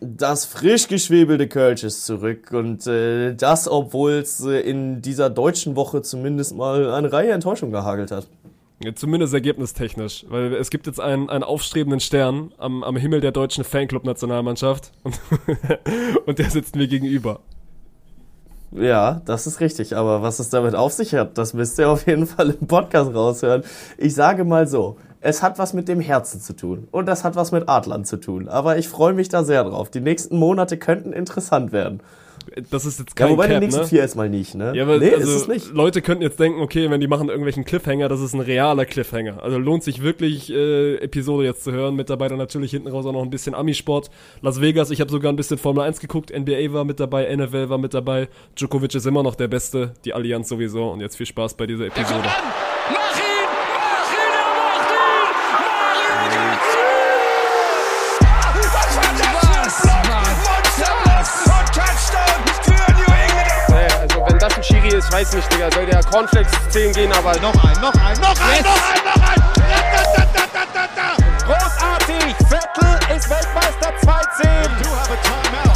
Das frisch geschwebelte Kölsch ist zurück und äh, das, obwohl es äh, in dieser deutschen Woche zumindest mal eine Reihe Enttäuschungen gehagelt hat. Ja, zumindest ergebnistechnisch, weil es gibt jetzt einen, einen aufstrebenden Stern am, am Himmel der deutschen Fanclub-Nationalmannschaft und, und der sitzt mir gegenüber. Ja, das ist richtig. Aber was es damit auf sich hat, das müsst ihr auf jeden Fall im Podcast raushören. Ich sage mal so, es hat was mit dem Herzen zu tun und das hat was mit Adlern zu tun. Aber ich freue mich da sehr drauf. Die nächsten Monate könnten interessant werden. Das ist jetzt kein Ja, wobei Cap, die nächsten ne? vier erstmal nicht, ne? Ja, aber nee, also, ist es nicht. Leute könnten jetzt denken, okay, wenn die machen irgendwelchen Cliffhanger, das ist ein realer Cliffhanger. Also lohnt sich wirklich, äh, Episode jetzt zu hören. Mit dabei dann natürlich hinten raus auch noch ein bisschen Amisport. Las Vegas, ich habe sogar ein bisschen Formel 1 geguckt. NBA war mit dabei, NFL war mit dabei. Djokovic ist immer noch der Beste, die Allianz sowieso. Und jetzt viel Spaß bei dieser Episode. Ist, weiß nicht, Digga. Soll der Cornflakes 10 gehen, aber noch ein, noch ein, noch ein, noch ein, noch ein. Da, da, da, da, da, da. großartig. Vettel ist Weltmeister 2-10. Do have a timeout.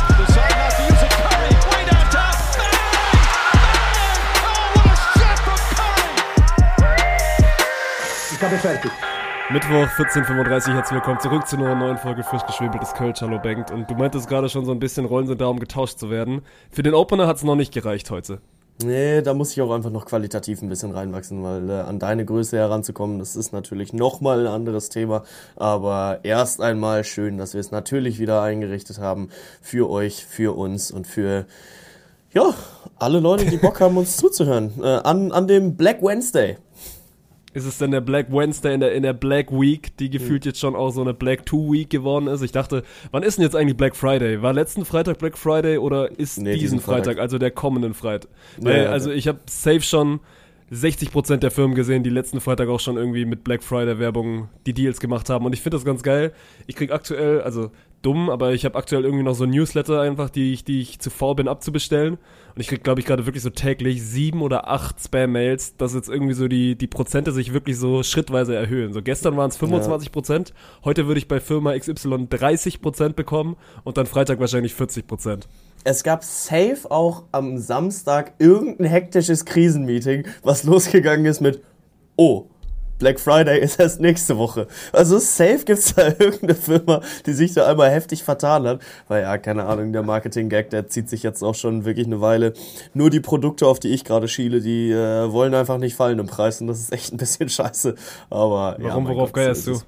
Ich habe fertig. Mittwoch 14.35 herzlich willkommen zurück zu einer neuen Folge frisch geschwebeltes Kölsch. Hallo Bengt. Und du meintest gerade schon so ein bisschen, Rollen sind da, um getauscht zu werden. Für den Opener hat es noch nicht gereicht heute. Nee, da muss ich auch einfach noch qualitativ ein bisschen reinwachsen, weil äh, an deine Größe heranzukommen, das ist natürlich nochmal ein anderes Thema. Aber erst einmal schön, dass wir es natürlich wieder eingerichtet haben für euch, für uns und für ja, alle Leute, die Bock haben, uns zuzuhören. Äh, an, an dem Black Wednesday. Ist es denn der Black Wednesday in der, in der Black Week, die gefühlt jetzt schon auch so eine Black Two Week geworden ist? Ich dachte, wann ist denn jetzt eigentlich Black Friday? War letzten Freitag Black Friday oder ist Nee, diesen diesen Freitag, Freitag. also der kommenden Freitag? Ja, Weil, ja, also ja. ich habe safe schon 60% der Firmen gesehen, die letzten Freitag auch schon irgendwie mit Black Friday Werbung die Deals gemacht haben. Und ich finde das ganz geil. Ich krieg aktuell, also dumm, aber ich habe aktuell irgendwie noch so ein Newsletter einfach, die ich, die ich zu faul bin abzubestellen. Und ich krieg, glaube ich, gerade wirklich so täglich sieben oder acht Spam-Mails, dass jetzt irgendwie so die, die Prozente sich wirklich so schrittweise erhöhen. So gestern waren es 25 Prozent, heute würde ich bei Firma XY 30 Prozent bekommen und dann Freitag wahrscheinlich 40 Prozent. Es gab safe auch am Samstag irgendein hektisches Krisenmeeting, was losgegangen ist mit, oh, Black Friday ist erst nächste Woche. Also safe gibt's da irgendeine Firma, die sich da einmal heftig vertan hat. Weil ja, keine Ahnung, der Marketing-Gag, der zieht sich jetzt auch schon wirklich eine Weile. Nur die Produkte, auf die ich gerade schiele, die äh, wollen einfach nicht fallen im Preis und das ist echt ein bisschen scheiße. Aber ja, Warum, mein worauf Gott, geierst du?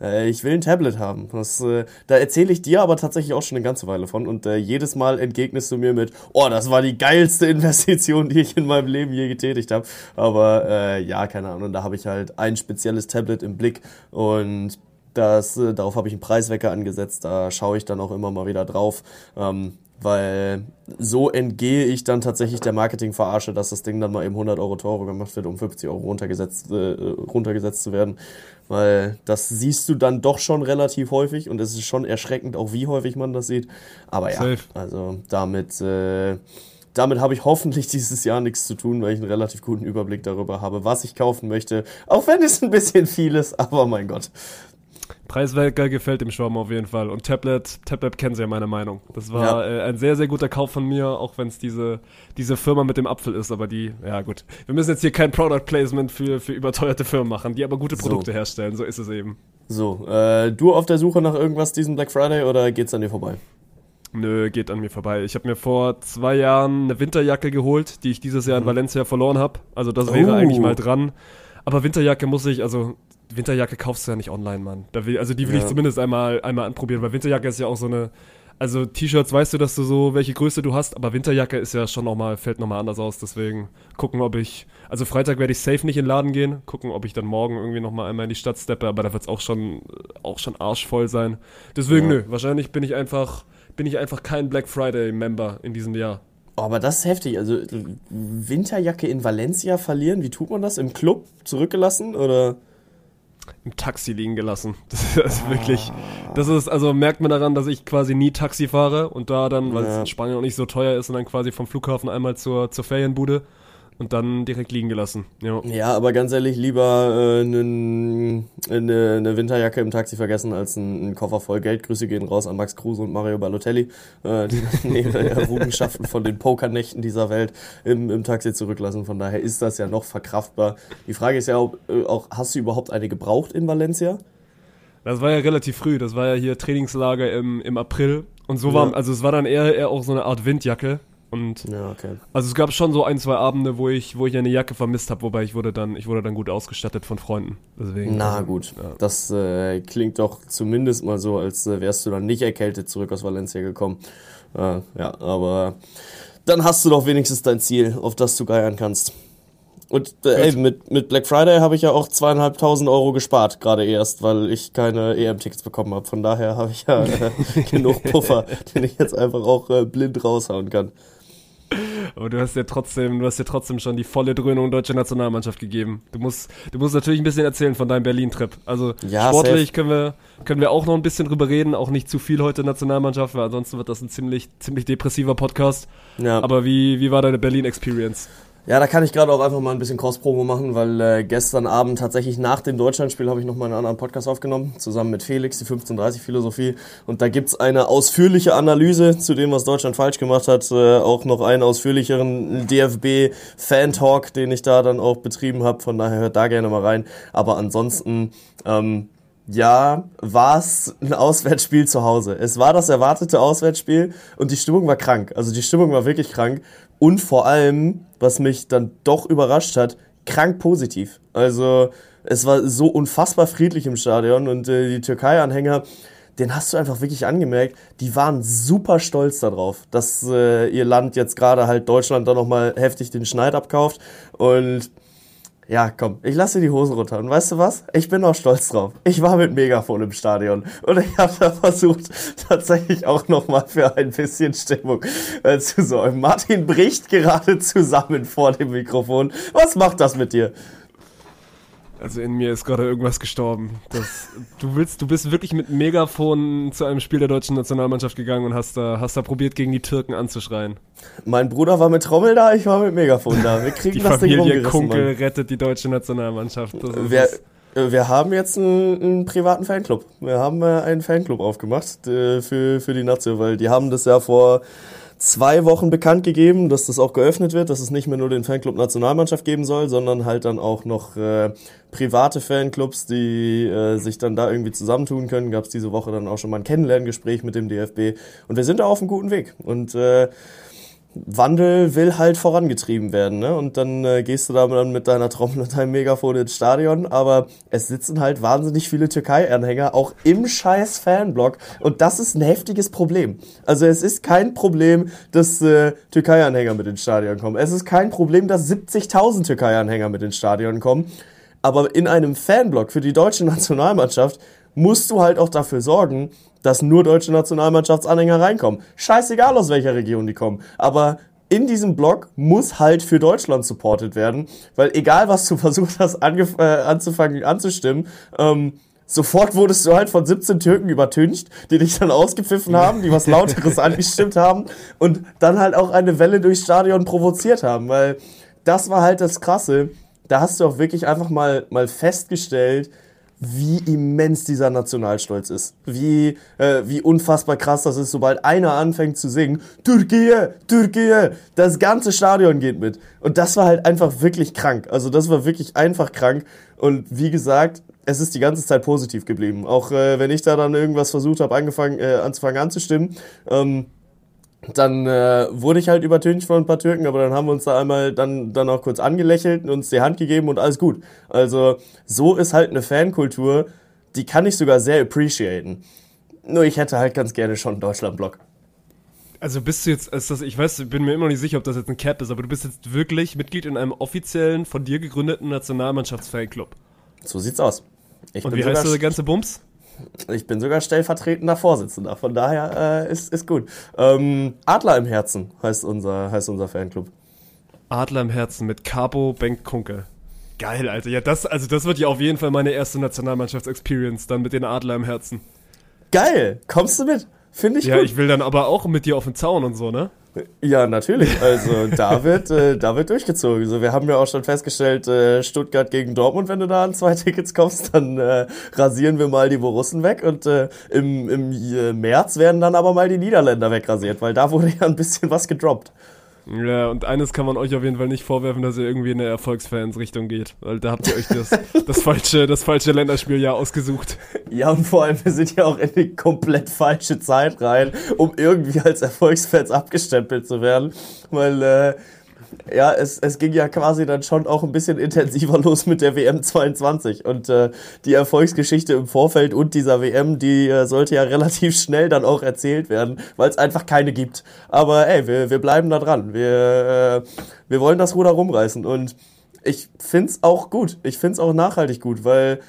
Äh, ich will ein Tablet haben. Das, äh, da erzähle ich dir aber tatsächlich auch schon eine ganze Weile von. Und äh, jedes Mal entgegnest du mir mit, oh, das war die geilste Investition, die ich in meinem Leben je getätigt habe. Aber äh, ja, keine Ahnung, da habe ich halt ein spezielles Tablet im Blick und das, äh, darauf habe ich einen Preiswecker angesetzt. Da schaue ich dann auch immer mal wieder drauf. Ähm, weil so entgehe ich dann tatsächlich der Marketingverarsche, dass das Ding dann mal eben 100 Euro teurer gemacht wird, um 50 Euro runtergesetzt, äh, runtergesetzt zu werden. Weil das siehst du dann doch schon relativ häufig und es ist schon erschreckend, auch wie häufig man das sieht. Aber ja, Safe. also damit, äh, damit habe ich hoffentlich dieses Jahr nichts zu tun, weil ich einen relativ guten Überblick darüber habe, was ich kaufen möchte. Auch wenn es ein bisschen viel ist, aber mein Gott. Preiswerker gefällt dem Schwamm auf jeden Fall. Und Tablet, Tablet kennen sie ja meine Meinung. Das war Ja. äh, ein sehr, sehr guter Kauf von mir, auch wenn es diese, diese Firma mit dem Apfel ist. Aber die, ja gut. Wir müssen jetzt hier kein Product Placement für, für überteuerte Firmen machen, die aber gute So. Produkte herstellen. So ist es eben. So, äh, du auf der Suche nach irgendwas diesen Black Friday oder geht's an dir vorbei? Nö, geht an mir vorbei. Ich habe mir vor zwei Jahren eine Winterjacke geholt, die ich dieses Jahr in Valencia verloren habe. Also das wäre Oh. eigentlich mal dran. Aber Winterjacke muss ich, also Winterjacke kaufst du ja nicht online, Mann. Da will, also die will Ja. ich zumindest einmal, einmal anprobieren, weil Winterjacke ist ja auch so eine, also T-Shirts weißt du, dass du so, welche Größe du hast, aber Winterjacke ist ja schon nochmal, fällt nochmal anders aus, deswegen gucken, ob ich, also Freitag werde ich safe nicht in den Laden gehen, gucken, ob ich dann morgen irgendwie nochmal einmal in die Stadt steppe, aber da wird es auch schon, auch schon arschvoll sein. Deswegen, Ja. nö, wahrscheinlich bin ich einfach, bin ich einfach kein Black Friday-Member in diesem Jahr. Oh, aber das ist heftig. Also Winterjacke in Valencia verlieren, wie tut man das? Im Club zurückgelassen oder? Im Taxi liegen gelassen. Das ist wirklich, das ist, also merkt man daran, dass ich quasi nie Taxi fahre und da dann, weil es Ja. in Spanien auch nicht so teuer ist und dann quasi vom Flughafen einmal zur, zur Ferienbude, und dann direkt liegen gelassen. Ja. Ja, aber ganz ehrlich, lieber äh, eine, eine Winterjacke im Taxi vergessen als einen Koffer voll Geld. Grüße gehen raus an Max Kruse und Mario Balotelli, äh, die dann ihre Errungenschaften von den Pokernächten dieser Welt im, im Taxi zurücklassen. Von daher ist das ja noch verkraftbar. Die Frage ist ja ob, äh, auch, hast du überhaupt eine gebraucht in Valencia? Das war ja relativ früh, das war ja hier Trainingslager im, im April. Und so war, Ja. also es war dann eher, eher auch so eine Art Windjacke. Und Ja, okay. also es gab schon so ein, zwei Abende, wo ich, wo ich eine Jacke vermisst habe, wobei ich wurde dann, ich wurde dann gut ausgestattet von Freunden. Deswegen. Na also, gut, Ja. das äh, klingt doch zumindest mal so, als äh, wärst du dann nicht erkältet zurück aus Valencia gekommen. Äh, ja, aber dann hast du doch wenigstens dein Ziel, auf das du geiern kannst. Und äh, ey, mit, mit Black Friday habe ich ja auch zweieinhalbtausend Euro gespart, gerade erst, weil ich keine EM-Tickets bekommen habe. Von daher habe ich ja äh, genug Puffer, den ich jetzt einfach auch äh, blind raushauen kann. Aber du hast ja trotzdem, du hast ja trotzdem schon die volle Dröhnung deutscher Nationalmannschaft gegeben. Du musst, du musst natürlich ein bisschen erzählen von deinem Berlin-Trip. Also Ja, sportlich safe. können wir, können wir auch noch ein bisschen drüber reden, auch nicht zu viel heute Nationalmannschaft, weil ansonsten wird das ein ziemlich, ziemlich depressiver Podcast. Ja. Aber wie, wie war deine Berlin-Experience? Ja, da kann ich gerade auch einfach mal ein bisschen Cross-Promo machen, weil äh, gestern Abend tatsächlich nach dem Deutschlandspiel habe ich nochmal einen anderen Podcast aufgenommen, zusammen mit Felix, die 1530 Philosophie. Und da gibt's eine ausführliche Analyse zu dem, was Deutschland falsch gemacht hat. Äh, auch noch einen ausführlicheren DFB-Fan-Talk, den ich da dann auch betrieben habe. Von daher hört da gerne mal rein. Aber ansonsten... Ähm, ja, war es ein Auswärtsspiel zu Hause. Es war das erwartete Auswärtsspiel und die Stimmung war krank. Also die Stimmung war wirklich krank und vor allem, was mich dann doch überrascht hat, krank positiv. Also es war so unfassbar friedlich im Stadion und äh, die Türkei-Anhänger, den hast du einfach wirklich angemerkt, die waren super stolz darauf, dass äh, ihr Land jetzt gerade halt Deutschland da nochmal heftig den Schneid abkauft und ja, komm, ich lasse dir die Hosen runter. Und weißt du was? Ich bin auch stolz drauf. Ich war mit Megafon im Stadion und ich habe da versucht, tatsächlich auch nochmal für ein bisschen Stimmung äh, zu sorgen. Martin bricht gerade zusammen vor dem Mikrofon. Was macht das mit dir? Also in mir ist gerade irgendwas gestorben. Das, du willst, du bist wirklich mit Megafon zu einem Spiel der deutschen Nationalmannschaft gegangen und hast da, hast da probiert, gegen die Türken anzuschreien. Mein Bruder war mit Trommel da, ich war mit Megafon da. Wir kriegen Die das Ding Familie rumgerissen, Kunkel Mann. rettet die deutsche Nationalmannschaft. Wir, äh, wir haben jetzt einen, einen privaten Fanclub. Wir haben äh, einen Fanclub aufgemacht äh, für, für die Nazio, weil die haben das ja vor zwei Wochen bekannt gegeben, dass das auch geöffnet wird, dass es nicht mehr nur den Fanclub Nationalmannschaft geben soll, sondern halt dann auch noch äh, private Fanclubs, die äh, sich dann da irgendwie zusammentun können. Gab es diese Woche dann auch schon mal ein Kennenlerngespräch mit dem DFB und wir sind da auf einem guten Weg. Und äh, Wandel will halt vorangetrieben werden, ne? Und dann äh, gehst du da dann mit deiner Trommel und deinem Megafon ins Stadion, aber es sitzen halt wahnsinnig viele Türkei-Anhänger auch im scheiß Fanblock und das ist ein heftiges Problem. Also es ist kein Problem, dass äh, Türkei-Anhänger mit ins Stadion kommen. Es ist kein Problem, dass 70.000 Türkei-Anhänger mit ins Stadion kommen. Aber in einem Fanblock für die deutsche Nationalmannschaft musst du halt auch dafür sorgen, dass nur deutsche Nationalmannschaftsanhänger reinkommen. Scheißegal aus welcher Region die kommen. Aber in diesem Block muss halt für Deutschland supported werden, weil egal was du versucht hast äh, anzufangen anzustimmen, ähm, sofort wurdest du halt von 17 Türken übertüncht, die dich dann ausgepfiffen haben, die was lauteres angestimmt haben und dann halt auch eine Welle durchs Stadion provoziert haben, weil das war halt das Krasse. Da hast du auch wirklich einfach mal, mal festgestellt, wie immens dieser Nationalstolz ist. Wie, äh, wie unfassbar krass das ist, sobald einer anfängt zu singen, Türkei, Türkei, das ganze Stadion geht mit. Und das war halt einfach wirklich krank. Also das war wirklich einfach krank. Und wie gesagt, es ist die ganze Zeit positiv geblieben. Auch äh, wenn ich da dann irgendwas versucht habe, angefangen, äh, anzufangen anzustimmen, ähm, dann äh, wurde ich halt übertönt von ein paar Türken, aber dann haben wir uns da einmal dann, dann auch kurz angelächelt und uns die Hand gegeben und alles gut. Also so ist halt eine Fankultur, die kann ich sogar sehr appreciaten. Nur ich hätte halt ganz gerne schon einen Deutschland-Block. Also bist du jetzt, ist das, ich weiß, ich bin mir immer noch nicht sicher, ob das jetzt ein Cap ist, aber du bist jetzt wirklich Mitglied in einem offiziellen, von dir gegründeten Nationalmannschaftsfanclub. So sieht's aus. Ich, Und wie heißt der ganze Bums? Ich bin sogar stellvertretender Vorsitzender, von daher äh, ist, ist gut. Ähm, Adler im Herzen heißt unser, heißt unser Fanclub. Adler im Herzen mit Capo Benk Kunkel. Geil, Alter. Ja, das, also das wird ja auf jeden Fall meine erste Nationalmannschafts-Experience, dann mit den Adler im Herzen. Geil, kommst du mit? Finde ich Ja, gut. ich will dann aber auch mit dir auf den Zaun und so, ne? Ja, natürlich. Also da wird, äh, da wird durchgezogen. Also, wir haben ja auch schon festgestellt, äh, Stuttgart gegen Dortmund, wenn du da an zwei Tickets kommst, dann äh, rasieren wir mal die Borussen weg und äh, im, im äh, März werden dann aber mal die Niederländer wegrasiert, weil da wurde ja ein bisschen was gedroppt. Ja, und eines kann man euch auf jeden Fall nicht vorwerfen, dass ihr irgendwie in eine Erfolgsfans-Richtung geht. Weil da habt ihr euch das, das falsche, das falsche Länderspieljahr ausgesucht. Ja, und vor allem, wir sind ja auch in die komplett falsche Zeit rein, um irgendwie als Erfolgsfans abgestempelt zu werden. Weil, äh, ja, es, es ging ja quasi dann schon auch ein bisschen intensiver los mit der WM 22. Und äh, die Erfolgsgeschichte im Vorfeld und dieser WM, die äh, sollte ja relativ schnell dann auch erzählt werden, weil es einfach keine gibt. Aber ey, wir, wir bleiben da dran. Wir, äh, wir wollen das Ruder rumreißen. Und ich find's auch gut. Ich find's auch nachhaltig gut, weil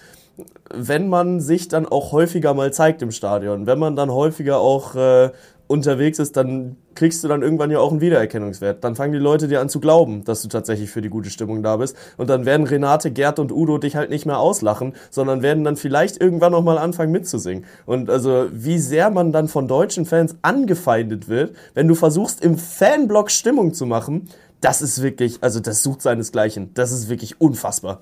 wenn man sich dann auch häufiger mal zeigt im Stadion, wenn man dann häufiger auch äh, unterwegs ist, dann kriegst du dann irgendwann ja auch einen Wiedererkennungswert. Dann fangen die Leute dir an zu glauben, dass du tatsächlich für die gute Stimmung da bist. Und dann werden Renate, Gerd und Udo dich halt nicht mehr auslachen, sondern werden dann vielleicht irgendwann noch mal anfangen mitzusingen. Und also wie sehr man dann von deutschen Fans angefeindet wird, wenn du versuchst im Fanblock Stimmung zu machen, das ist wirklich, also das sucht seinesgleichen. Das ist wirklich unfassbar.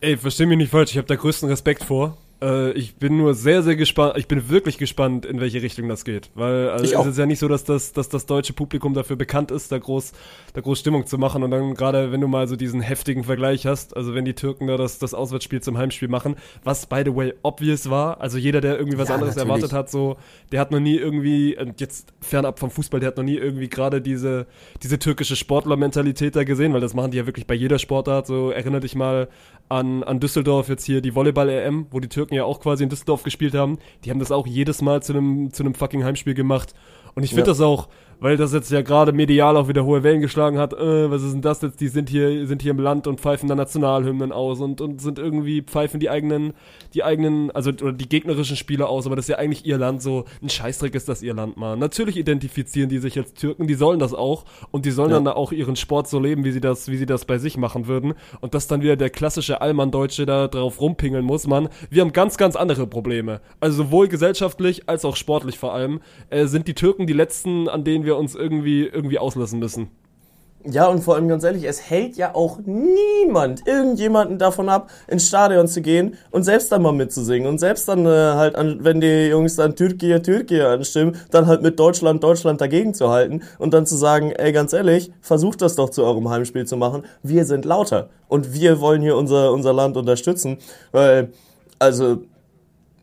Ey, versteh mich nicht falsch, ich habe da größten Respekt vor. Äh, ich bin nur sehr, sehr gespannt, ich bin wirklich gespannt, in welche Richtung das geht. Weil also es ist ja nicht so, dass das, dass das deutsche Publikum dafür bekannt ist, da groß, da groß Stimmung zu machen. Und dann gerade, wenn du mal so diesen heftigen Vergleich hast, also wenn die Türken da das, das Auswärtsspiel zum Heimspiel machen, was by the way obvious war, also jeder, der irgendwie was Ja, anderes natürlich. erwartet hat, so, der hat noch nie irgendwie, jetzt fernab vom Fußball, der hat noch nie irgendwie gerade diese, diese türkische Sportlermentalität da gesehen, weil das machen die ja wirklich bei jeder Sportart. So, erinnere dich mal an, an Düsseldorf jetzt hier, die Volleyball-EM, wo die Türken ja auch quasi in Düsseldorf gespielt haben. Die haben das auch jedes Mal zu einem, zu einem fucking Heimspiel gemacht. Und ich finde Ja. das auch, weil das jetzt ja gerade medial auch wieder hohe Wellen geschlagen hat, äh, was ist denn das jetzt? Die sind hier, sind hier im Land und pfeifen da Nationalhymnen aus und, und sind irgendwie, pfeifen die eigenen, die eigenen, also oder die gegnerischen Spieler aus, aber das ist ja eigentlich ihr Land so, ein Scheißdreck ist das ihr Land, Mann. Natürlich identifizieren die sich als Türken, die sollen das auch und die sollen Ja. dann da auch ihren Sport so leben, wie sie das, wie sie das bei sich machen würden. Und dass dann wieder der klassische Allmann-Deutsche da drauf rumpingeln muss, Mann. Wir haben ganz, ganz andere Probleme. Also sowohl gesellschaftlich als auch sportlich vor allem, äh, sind die Türken die letzten, an denen wir uns irgendwie, irgendwie auslassen müssen. Ja, und vor allem ganz ehrlich, es hält ja auch niemand, irgendjemanden davon ab, ins Stadion zu gehen und selbst dann mal mitzusingen. Und selbst dann äh, halt, an, wenn die Jungs dann Türkei, Türkei anstimmen, dann halt mit Deutschland, Deutschland dagegen zu halten und dann zu sagen, ey, ganz ehrlich, versucht das doch zu eurem Heimspiel zu machen. Wir sind lauter und wir wollen hier unser, unser Land unterstützen. Weil, also,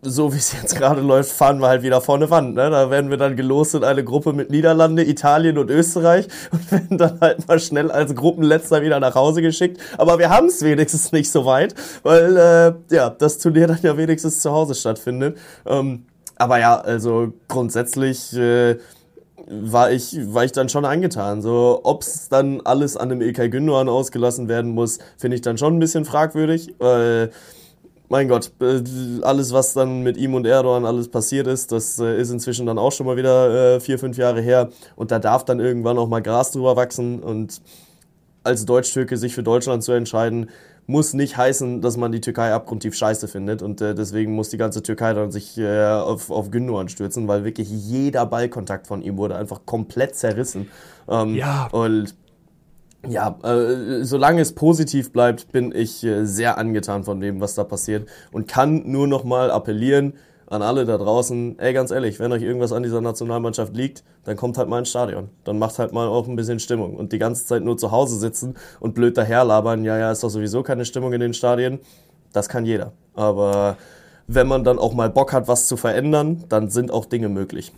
so wie es jetzt gerade läuft, fahren wir halt wieder vorne Wand. Ne? Da werden wir dann gelost in eine Gruppe mit Niederlande, Italien und Österreich und werden dann halt mal schnell als Gruppenletzter wieder nach Hause geschickt. Aber wir haben es wenigstens nicht so weit, weil äh, ja das Turnier dann ja wenigstens zu Hause stattfindet. Ähm, aber ja, also grundsätzlich äh, war ich, war ich dann schon angetan. So, ob es dann alles an dem Ilkay Gündoğan ausgelassen werden muss, finde ich dann schon ein bisschen fragwürdig, weil mein Gott, äh, alles, was dann mit ihm und Erdogan alles passiert ist, das äh, ist inzwischen dann auch schon mal wieder äh, vier, fünf Jahre her. Und da darf dann irgendwann auch mal Gras drüber wachsen. Und als Deutsch-Türke sich für Deutschland zu entscheiden, muss nicht heißen, dass man die Türkei abgrundtief scheiße findet. Und äh, deswegen muss die ganze Türkei dann sich äh, auf, auf Gündoğan stürzen, weil wirklich jeder Ballkontakt von ihm wurde einfach komplett zerrissen. Ähm, Ja. Und ja, äh, solange es positiv bleibt, bin ich äh, sehr angetan von dem, was da passiert und kann nur noch mal appellieren an alle da draußen, ey, ganz ehrlich, wenn euch irgendwas an dieser Nationalmannschaft liegt, dann kommt halt mal ins Stadion. Dann macht halt mal auch ein bisschen Stimmung. Und die ganze Zeit nur zu Hause sitzen und blöd daherlabern, ja, ja, ist doch sowieso keine Stimmung in den Stadien, das kann jeder. Aber wenn man dann auch mal Bock hat, was zu verändern, dann sind auch Dinge möglich.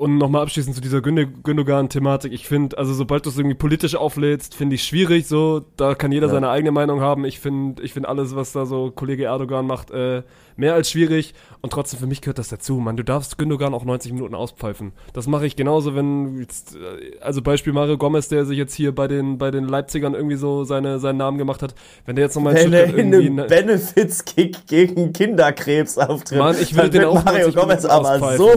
Und nochmal abschließend zu dieser Gündogan-Thematik. Ich finde, also sobald du es irgendwie politisch auflädst, finde ich schwierig. So, da kann jeder Ja. seine eigene Meinung haben. Ich finde, ich finde alles, was da so Kollege Erdogan macht, äh, mehr als schwierig. Und trotzdem für mich gehört das dazu. Man, du darfst Gündogan auch 90 Minuten auspfeifen. Das mache ich genauso, wenn jetzt, äh, also Beispiel Mario Gomez, der sich jetzt hier bei den bei den Leipzigern irgendwie so seine seinen Namen gemacht hat. Wenn der jetzt nochmal Wenn er in einem ne- Benefits-Kick gegen Kinderkrebs auftritt, Mann, ich würde dann den auch Mario 90 Gomez aber so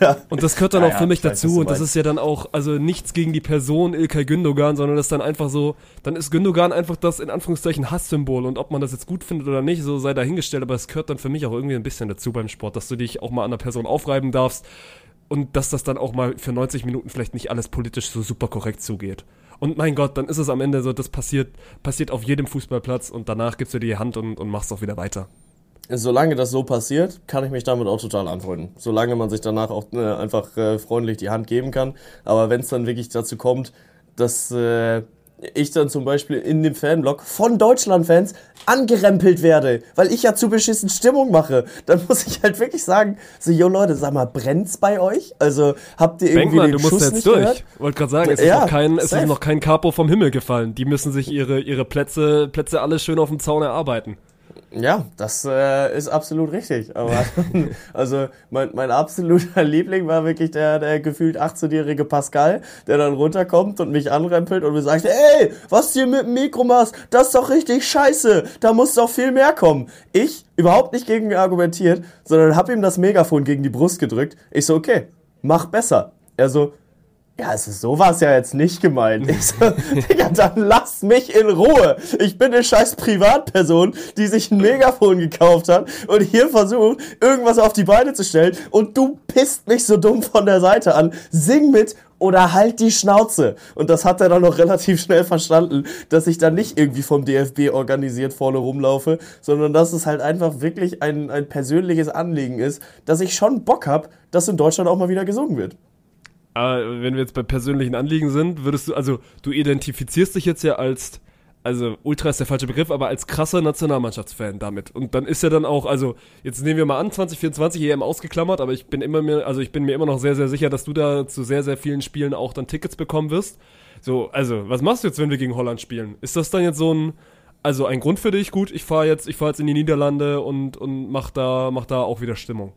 ja. Und das gehört dann Ja, auch für mich dazu. Und das ist ja dann auch, also nichts gegen die Person Ilkay Gündogan, sondern das ist dann einfach so, dann ist Gündogan einfach das in Anführungszeichen Hasssymbol. Und ob man das jetzt gut findet oder nicht, so sei dahingestellt. Aber es gehört dann für mich auch irgendwie ein bisschen dazu beim Sport, dass du dich auch mal an einer Person aufreiben darfst. und dass das dann auch mal für 90 Minuten vielleicht nicht alles politisch so super korrekt zugeht. Und mein Gott, dann ist es am Ende so, das passiert, passiert auf jedem Fußballplatz und danach gibst du dir die Hand und, und machst auch wieder weiter. Solange das so passiert, kann ich mich damit auch total anfreunden. Solange man sich danach auch äh, einfach äh, freundlich die Hand geben kann. Aber wenn es dann wirklich dazu kommt, dass äh, ich dann zum Beispiel in dem Fanblock von Deutschland-Fans angerempelt werde, weil ich ja zu beschissen Stimmung mache, dann muss ich halt wirklich sagen, so, yo Leute, sag mal, brennt's bei euch? Also, habt ihr irgendwie Benkmann, den du musst Schuss jetzt nicht durch. gehört? Wollte gerade sagen, es, Ja, ist noch kein, es ist noch kein Capo vom Himmel gefallen. Die müssen sich ihre, ihre Plätze, Plätze alle schön auf dem Zaun erarbeiten. Ja, das äh, ist absolut richtig. Aber also mein, mein absoluter Liebling war wirklich der, der gefühlt 18-jährige Pascal, der dann runterkommt und mich anrempelt und mir sagt, ey, was du hier mit dem Mikro machst, das ist doch richtig scheiße. Da muss doch viel mehr kommen. Ich überhaupt nicht gegen ihn argumentiert, sondern hab ihm das Megafon gegen die Brust gedrückt. Ich so, okay, mach besser. Er so, ja, also so war es ja jetzt nicht gemeint. Ich so, Digga, dann lass mich in Ruhe. Ich bin eine scheiß Privatperson, die sich ein Megafon gekauft hat und hier versucht, irgendwas auf die Beine zu stellen und du pisst mich so dumm von der Seite an. Sing mit oder halt die Schnauze. Und das hat er dann noch relativ schnell verstanden, dass ich dann nicht irgendwie vom DFB organisiert vorne rumlaufe, sondern dass es halt einfach wirklich ein, ein persönliches Anliegen ist, dass ich schon Bock hab, dass in Deutschland auch mal wieder gesungen wird. Aber wenn wir jetzt bei persönlichen Anliegen sind, würdest du, also du identifizierst dich jetzt ja als, also Ultra ist der falsche Begriff, aber als krasser Nationalmannschaftsfan damit. Und dann ist ja dann auch, also jetzt nehmen wir mal an, 2024 EM ausgeklammert, aber ich bin immer mir, also ich bin mir immer noch sehr, sehr sicher, dass du da zu sehr, sehr vielen Spielen auch dann Tickets bekommen wirst. So, also, was machst du jetzt, wenn wir gegen Holland spielen? Ist das dann jetzt so ein, also ein Grund für dich? Gut, ich fahre jetzt, ich fahre jetzt in die Niederlande und, und mach da, mach da auch wieder Stimmung.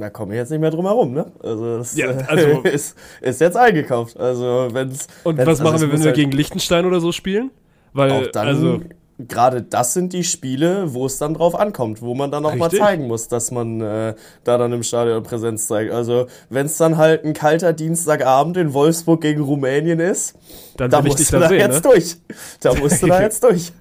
Da komme ich jetzt nicht mehr drum herum, ne? Also das Ja, äh, also- ist, ist jetzt eingekauft. Also wenn's Und wenn's, was machen also wir, wenn wir halt gegen Liechtenstein oder so spielen? Weil, auch dann also, gerade das sind die Spiele, wo es dann drauf ankommt, wo man dann auch mal Richtig. zeigen muss, dass man äh, da dann im Stadion Präsenz zeigt. Also wenn es dann halt ein kalter Dienstagabend in Wolfsburg gegen Rumänien ist, dann da musst du da sehen, jetzt ne? durch. Da musst du da jetzt durch.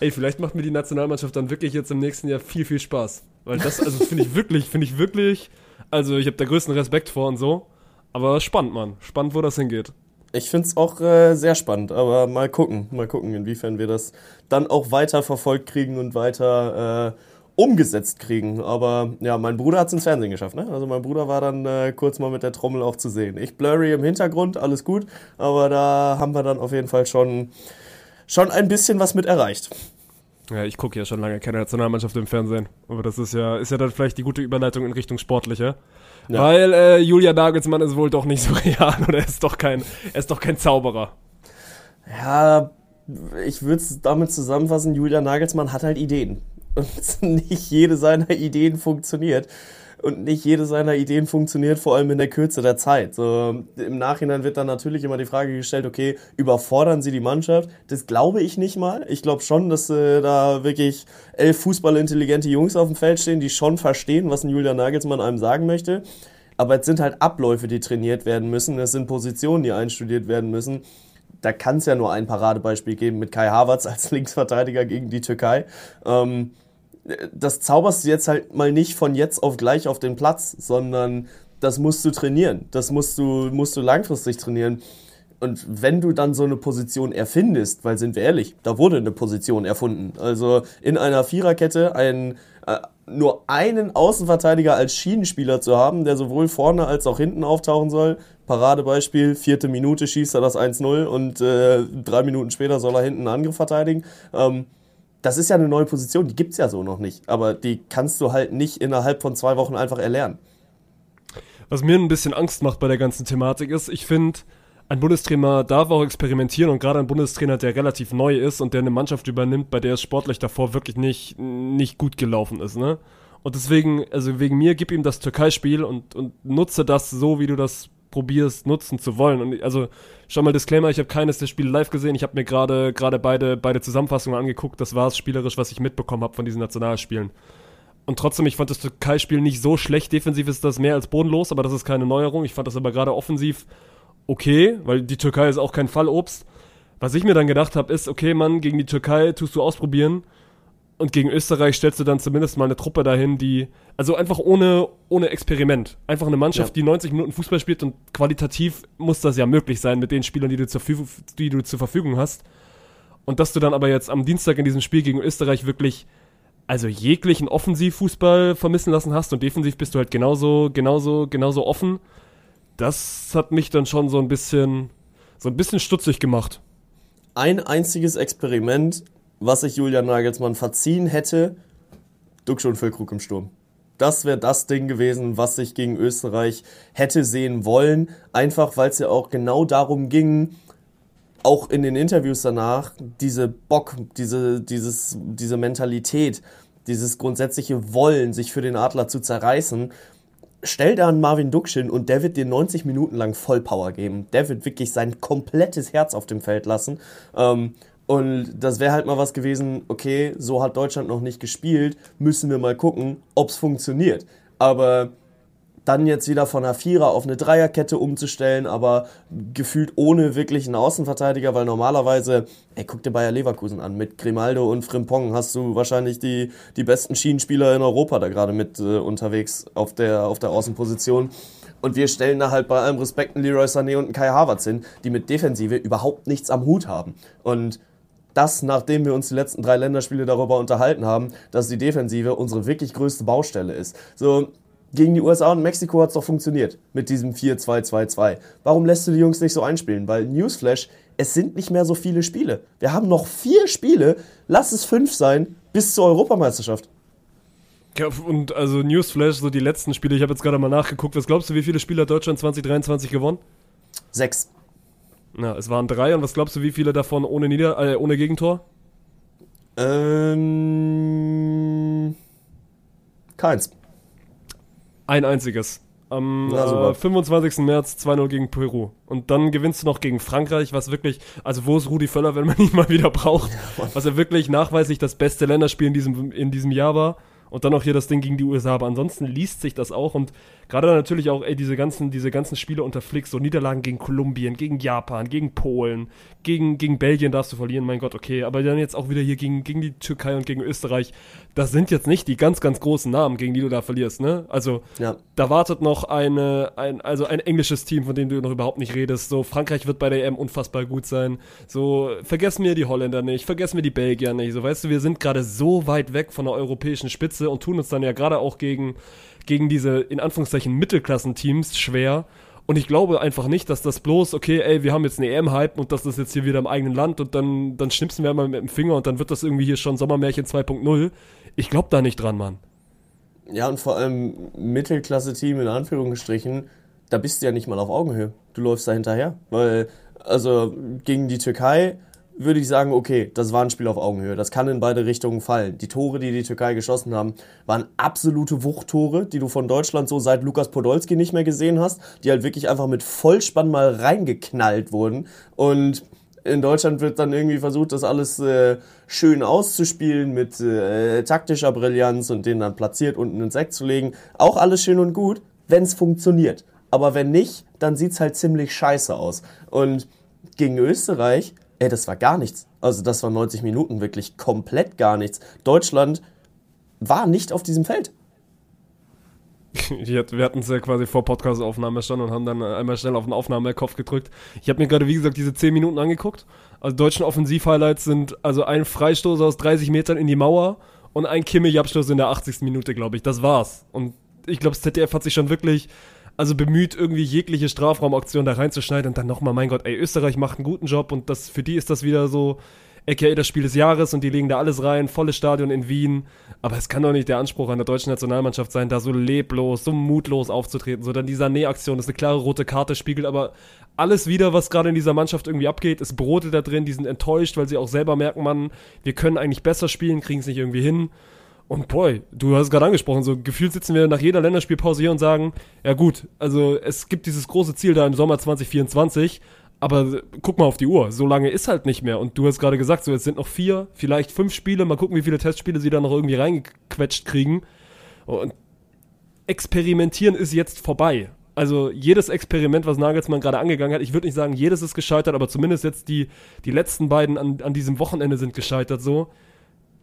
Ey, vielleicht macht mir die Nationalmannschaft dann wirklich jetzt im nächsten Jahr viel, viel Spaß. Weil das, also finde ich wirklich, finde ich wirklich, also ich habe da größten Respekt vor und so. Aber spannend, Mann. Spannend, wo das hingeht. Ich find's auch äh, sehr spannend, aber mal gucken, mal gucken, inwiefern wir das dann auch weiter verfolgt kriegen und weiter äh, umgesetzt kriegen. Aber ja, mein Bruder hat's ins Fernsehen geschafft, ne? Also mein Bruder war dann äh, kurz mal mit der Trommel auch zu sehen. Ich blurry im Hintergrund, alles gut, aber da haben wir dann auf jeden Fall schon, schon ein bisschen was mit erreicht. Ja, ich gucke ja schon lange keine Nationalmannschaft im Fernsehen. Aber das ist ja, ist ja dann vielleicht die gute Überleitung in Richtung Sportliche. Ja. Weil äh, Julia Nagelsmann ist wohl doch nicht so real oder er ist doch kein, er ist doch kein Zauberer. Ja, ich würde es damit zusammenfassen, Julian Nagelsmann hat halt Ideen. Und nicht jede seiner Ideen funktioniert. Und nicht jede seiner Ideen funktioniert, vor allem in der Kürze der Zeit. So, Im Nachhinein wird dann natürlich immer die Frage gestellt, okay, überfordern sie die Mannschaft? Das glaube ich nicht mal. Ich glaube schon, dass äh, da wirklich elf fußballintelligente Jungs auf dem Feld stehen, die schon verstehen, was ein Julian Nagelsmann einem sagen möchte. Aber es sind halt Abläufe, die trainiert werden müssen. Es sind Positionen, die einstudiert werden müssen da kann es ja nur ein Paradebeispiel geben mit Kai Havertz als Linksverteidiger gegen die Türkei. Ähm, das zauberst du jetzt halt mal nicht von jetzt auf gleich auf den Platz, sondern das musst du trainieren. Das musst du, musst du langfristig trainieren. Und wenn du dann so eine Position erfindest, weil sind wir ehrlich, da wurde eine Position erfunden. Also in einer Viererkette ein, äh, nur einen Außenverteidiger als Schienenspieler zu haben, der sowohl vorne als auch hinten auftauchen soll. Paradebeispiel, vierte Minute schießt er das 1-0 und äh, drei Minuten später soll er hinten einen Angriff verteidigen. Ähm, das ist ja eine neue Position, die gibt's ja so noch nicht. Aber die kannst du halt nicht innerhalb von zwei Wochen einfach erlernen. Was mir ein bisschen Angst macht bei der ganzen Thematik ist, ich finde, ein Bundestrainer darf auch experimentieren und gerade ein Bundestrainer, der relativ neu ist und der eine Mannschaft übernimmt, bei der es sportlich davor wirklich nicht, nicht gut gelaufen ist, ne? Und deswegen, also wegen mir, gib ihm das Türkei-Spiel und, und nutze das so, wie du das probierst, nutzen zu wollen. Und also, schon mal Disclaimer, ich habe keines der Spiele live gesehen. Ich habe mir gerade gerade beide, beide Zusammenfassungen angeguckt. Das war es spielerisch, was ich mitbekommen habe von diesen Nationalspielen. Und trotzdem, ich fand das Türkei-Spiel nicht so schlecht. Defensiv ist das mehr als bodenlos, aber das ist keine Neuerung. Ich fand das aber gerade offensiv okay, weil die Türkei ist auch kein Fallobst. Was ich mir dann gedacht habe, ist, okay, Mann, gegen die Türkei tust du ausprobieren. Und gegen Österreich stellst du dann zumindest mal eine Truppe dahin, die, also einfach ohne, ohne Experiment. Einfach eine Mannschaft, Ja. die 90 Minuten Fußball spielt und qualitativ muss das ja möglich sein mit den Spielern, die du zur, Verfügung- die du zur Verfügung hast. Und dass du dann aber jetzt am Dienstag in diesem Spiel gegen Österreich wirklich, also jeglichen Offensivfußball vermissen lassen hast und defensiv bist du halt genauso, genauso, genauso offen. Das hat mich dann schon so ein bisschen, so ein bisschen stutzig gemacht. Ein einziges Experiment, was ich Julian Nagelsmann verziehen hätte, Duxch und Füllkrug im Sturm. Das wäre das Ding gewesen, was ich gegen Österreich hätte sehen wollen. Einfach weil es ja auch genau darum ging, auch in den Interviews danach, diese Bock, diese, dieses, diese Mentalität, dieses grundsätzliche Wollen, sich für den Adler zu zerreißen. Stell da einen Marvin Duksch und der wird dir 90 Minuten lang Vollpower geben. Der wird wirklich sein komplettes Herz auf dem Feld lassen. Ähm, und das wäre halt mal was gewesen, okay, so hat Deutschland noch nicht gespielt, müssen wir mal gucken, ob es funktioniert. Aber dann jetzt wieder von einer Vierer auf eine Dreierkette umzustellen, aber gefühlt ohne wirklichen Außenverteidiger, weil normalerweise, ey, guck dir Bayer Leverkusen an, mit Grimaldo und Frimpong hast du wahrscheinlich die, die besten Schienenspieler in Europa da gerade mit äh, unterwegs auf der, auf der Außenposition. Und wir stellen da halt bei allem Respekt einen Leroy Sané und einen Kai Havertz hin, die mit Defensive überhaupt nichts am Hut haben. Und das, nachdem wir uns die letzten drei Länderspiele darüber unterhalten haben, dass die Defensive unsere wirklich größte Baustelle ist. So, gegen die USA und Mexiko hat es doch funktioniert mit diesem 4-2-2-2. Warum lässt du die Jungs nicht so einspielen? Weil Newsflash, es sind nicht mehr so viele Spiele. Wir haben noch vier Spiele, lass es fünf sein, bis zur Europameisterschaft. Ja, und also Newsflash, so die letzten Spiele, ich habe jetzt gerade mal nachgeguckt, was glaubst du, wie viele Spiele hat Deutschland 2023 gewonnen? Sechs. Na, es waren drei und was glaubst du, wie viele davon ohne Nieder äh, ohne Gegentor? Ähm, keins. Ein einziges. Am super. äh, 25. März 2-0 gegen Peru. Und dann gewinnst du noch gegen Frankreich, was wirklich, also wo ist Rudi Völler, wenn man ihn mal wieder braucht? was er wirklich nachweislich das beste Länderspiel in diesem, in diesem Jahr war. Und dann noch hier das Ding gegen die USA. Aber ansonsten liest sich das auch. Und gerade natürlich auch, ey, diese ganzen, diese ganzen Spiele unter Flick, so Niederlagen gegen Kolumbien, gegen Japan, gegen Polen, gegen, gegen Belgien darfst du verlieren, mein Gott, okay. Aber dann jetzt auch wieder hier gegen, gegen die Türkei und gegen Österreich. Das sind jetzt nicht die ganz, ganz großen Namen, gegen die du da verlierst, ne? Also, Ja. da wartet noch eine, ein, also ein englisches Team, von dem du noch überhaupt nicht redest. So, Frankreich wird bei der EM unfassbar gut sein. So, vergessen wir die Holländer nicht, vergessen wir die Belgier nicht. So, weißt du, wir sind gerade so weit weg von der europäischen Spitze und tun uns dann ja gerade auch gegen, gegen diese, in Anführungszeichen, Mittelklassenteams schwer. Und ich glaube einfach nicht, dass das bloß, okay, ey, wir haben jetzt eine EM-Hype und das ist jetzt hier wieder im eigenen Land und dann, dann schnipsen wir mal mit dem Finger und dann wird das irgendwie hier schon Sommermärchen 2.0. Ich glaube da nicht dran, Mann. Ja, und vor allem Mittelklasse-Team in Anführungsstrichen, da bist du ja nicht mal auf Augenhöhe. Du läufst da hinterher. Weil, also gegen die Türkei würde ich sagen, okay, das war ein Spiel auf Augenhöhe. Das kann in beide Richtungen fallen. Die Tore, die die Türkei geschossen haben, waren absolute Wuchttore, die du von Deutschland so seit Lukas Podolski nicht mehr gesehen hast, die halt wirklich einfach mit Vollspann mal reingeknallt wurden. Und in Deutschland wird dann irgendwie versucht, das alles äh, schön auszuspielen mit äh, taktischer Brillanz und den dann platziert unten ins Eck zu legen. Auch alles schön und gut, wenn es funktioniert. Aber wenn nicht, dann sieht's halt ziemlich scheiße aus. Und gegen Österreich, ey, das war gar nichts. Also das war 90 Minuten wirklich komplett gar nichts. Deutschland war nicht auf diesem Feld. Wir hatten es ja quasi vor Podcast-Aufnahme schon und haben dann einmal schnell auf den Aufnahmekopf gedrückt. Ich habe mir gerade, wie gesagt, diese 10 Minuten angeguckt. Also deutschen Offensiv-Highlights sind also ein Freistoß aus 30 Metern in die Mauer und ein Kimmich-Abschluss in der 80. Minute, glaube ich. Das war's. Und ich glaube, das ZDF hat sich schon wirklich also bemüht, irgendwie jegliche Strafraumaktion da reinzuschneiden und dann nochmal, mein Gott, ey, Österreich macht einen guten Job und das für die ist das wieder so, aka das Spiel des Jahres und die legen da alles rein, volles Stadion in Wien. Aber es kann doch nicht der Anspruch einer deutschen Nationalmannschaft sein, da so leblos, so mutlos aufzutreten. So dann die Sané-Aktion ist eine klare rote Karte, spiegelt aber alles wieder, was gerade in dieser Mannschaft irgendwie abgeht. Es Brote da drin, die sind enttäuscht, weil sie auch selber merken, man, wir können eigentlich besser spielen, kriegen es nicht irgendwie hin. Und boy, du hast es gerade angesprochen, so gefühlt sitzen wir nach jeder Länderspielpause hier und sagen, ja gut, also es gibt dieses große Ziel da im Sommer 2024, aber guck mal auf die Uhr, so lange ist halt nicht mehr. Und du hast gerade gesagt, so jetzt sind noch vier, vielleicht fünf Spiele, mal gucken, wie viele Testspiele sie da noch irgendwie reingequetscht kriegen. Und experimentieren ist jetzt vorbei. Also jedes Experiment, was Nagelsmann gerade angegangen hat, ich würde nicht sagen, jedes ist gescheitert, aber zumindest jetzt die, die letzten beiden an, an diesem Wochenende sind gescheitert so.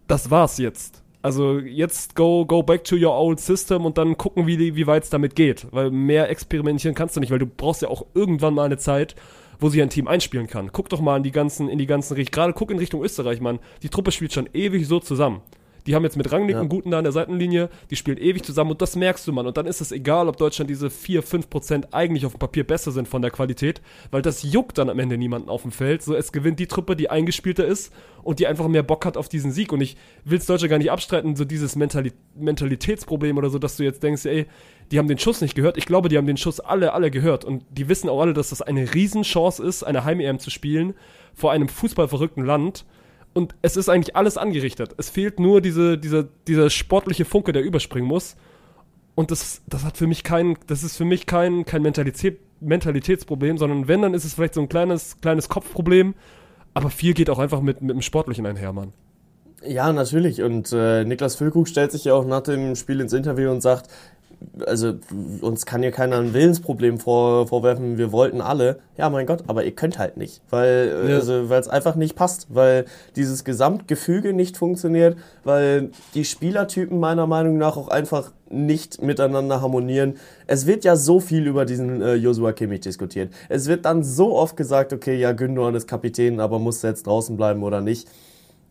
das war's jetzt. Also jetzt go, go back to your old system und dann gucken, wie, wie weit es damit geht. Weil mehr experimentieren kannst du nicht, weil du brauchst ja auch irgendwann mal eine Zeit, wo sich ein Team einspielen kann. Guck doch mal in die ganzen, in die ganzen. Gerade guck in Richtung Österreich, Mann. Die Truppe spielt schon ewig so zusammen. Die haben jetzt mit Rangnick Ja. einen guten da an der Seitenlinie, die spielen ewig zusammen und das merkst du, Mann. Und dann ist es egal, ob Deutschland diese 4, 5 Prozent eigentlich auf dem Papier besser sind von der Qualität, weil das juckt dann am Ende niemanden auf dem Feld. So, es gewinnt die Truppe, die eingespielter ist und die einfach mehr Bock hat auf diesen Sieg. Und ich will es Deutschland gar nicht abstreiten, so dieses Mentali Mentalitätsproblem oder so, dass du jetzt denkst, ey, die haben den Schuss nicht gehört. Ich glaube, die haben den Schuss alle, alle gehört. Und die wissen auch alle, dass das eine Riesenchance ist, eine Heim-EM zu spielen vor einem fußballverrückten Land. Und es ist eigentlich alles angerichtet. Es fehlt nur diese, diese, dieser sportliche Funke, der überspringen muss. Und das, das hat für mich kein, das ist für mich kein, kein Mentalität, Mentalitätsproblem, sondern wenn, dann ist es vielleicht so ein kleines, kleines Kopfproblem. Aber viel geht auch einfach mit, mit dem Sportlichen einher, Mann. Ja, natürlich. Und äh, Niklas Füllkrug stellt sich ja auch nach dem Spiel ins Interview und sagt, also uns kann hier keiner ein Willensproblem vor, vorwerfen, wir wollten alle. Ja, mein Gott, aber ihr könnt halt nicht, weil Ja. also, es einfach nicht passt, weil dieses Gesamtgefüge nicht funktioniert, weil die Spielertypen meiner Meinung nach auch einfach nicht miteinander harmonieren. Es wird ja so viel über diesen äh, Joshua Kimmich diskutiert. Es wird dann so oft gesagt, okay, ja, Gündogan ist Kapitän, aber muss er jetzt draußen bleiben oder nicht.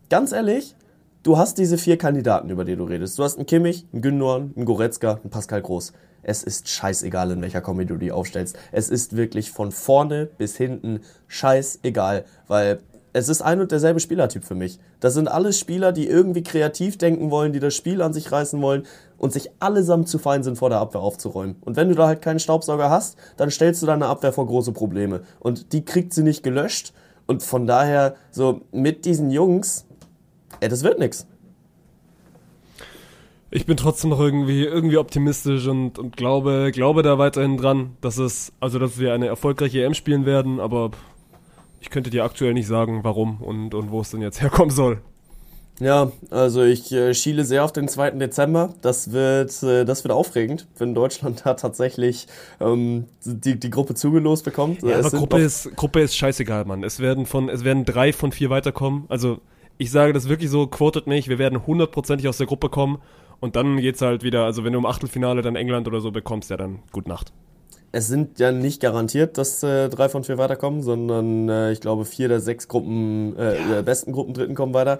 Ganz ehrlich, du hast diese vier Kandidaten, über die du redest. Du hast einen Kimmich, einen Gündogan, einen Goretzka, einen Pascal Groß. Es ist scheißegal, in welcher Kombi du die aufstellst. Es ist wirklich von vorne bis hinten scheißegal, weil es ist ein und derselbe Spielertyp für mich. Das sind alles Spieler, die irgendwie kreativ denken wollen, die das Spiel an sich reißen wollen und sich allesamt zu fein sind, vor der Abwehr aufzuräumen. Und wenn du da halt keinen Staubsauger hast, dann stellst du deine Abwehr vor große Probleme. Und die kriegt sie nicht gelöscht. Und von daher, so mit diesen Jungs, ey, das wird nix. Ich bin trotzdem noch irgendwie, irgendwie optimistisch und, und glaube, glaube da weiterhin dran, dass es, also dass wir eine erfolgreiche EM spielen werden, aber ich könnte dir aktuell nicht sagen, warum und, und wo es denn jetzt herkommen soll. Ja, also ich äh, schiele sehr auf den 2. Dezember. Das wird, äh, das wird aufregend, wenn Deutschland da tatsächlich ähm, die, die Gruppe zugelost bekommt. Ja, aber Gruppe ist, Gruppe ist scheißegal, Mann. Es werden von, es werden drei von vier weiterkommen. Also, ich sage das wirklich so, quotet mich, wir werden hundertprozentig aus der Gruppe kommen und dann geht's halt wieder, also wenn du im Achtelfinale dann England oder so bekommst, ja dann gut Nacht. Es sind ja nicht garantiert, dass äh, drei von vier weiterkommen, sondern äh, ich glaube vier der sechs Gruppen, äh, der besten Gruppen Dritten kommen weiter.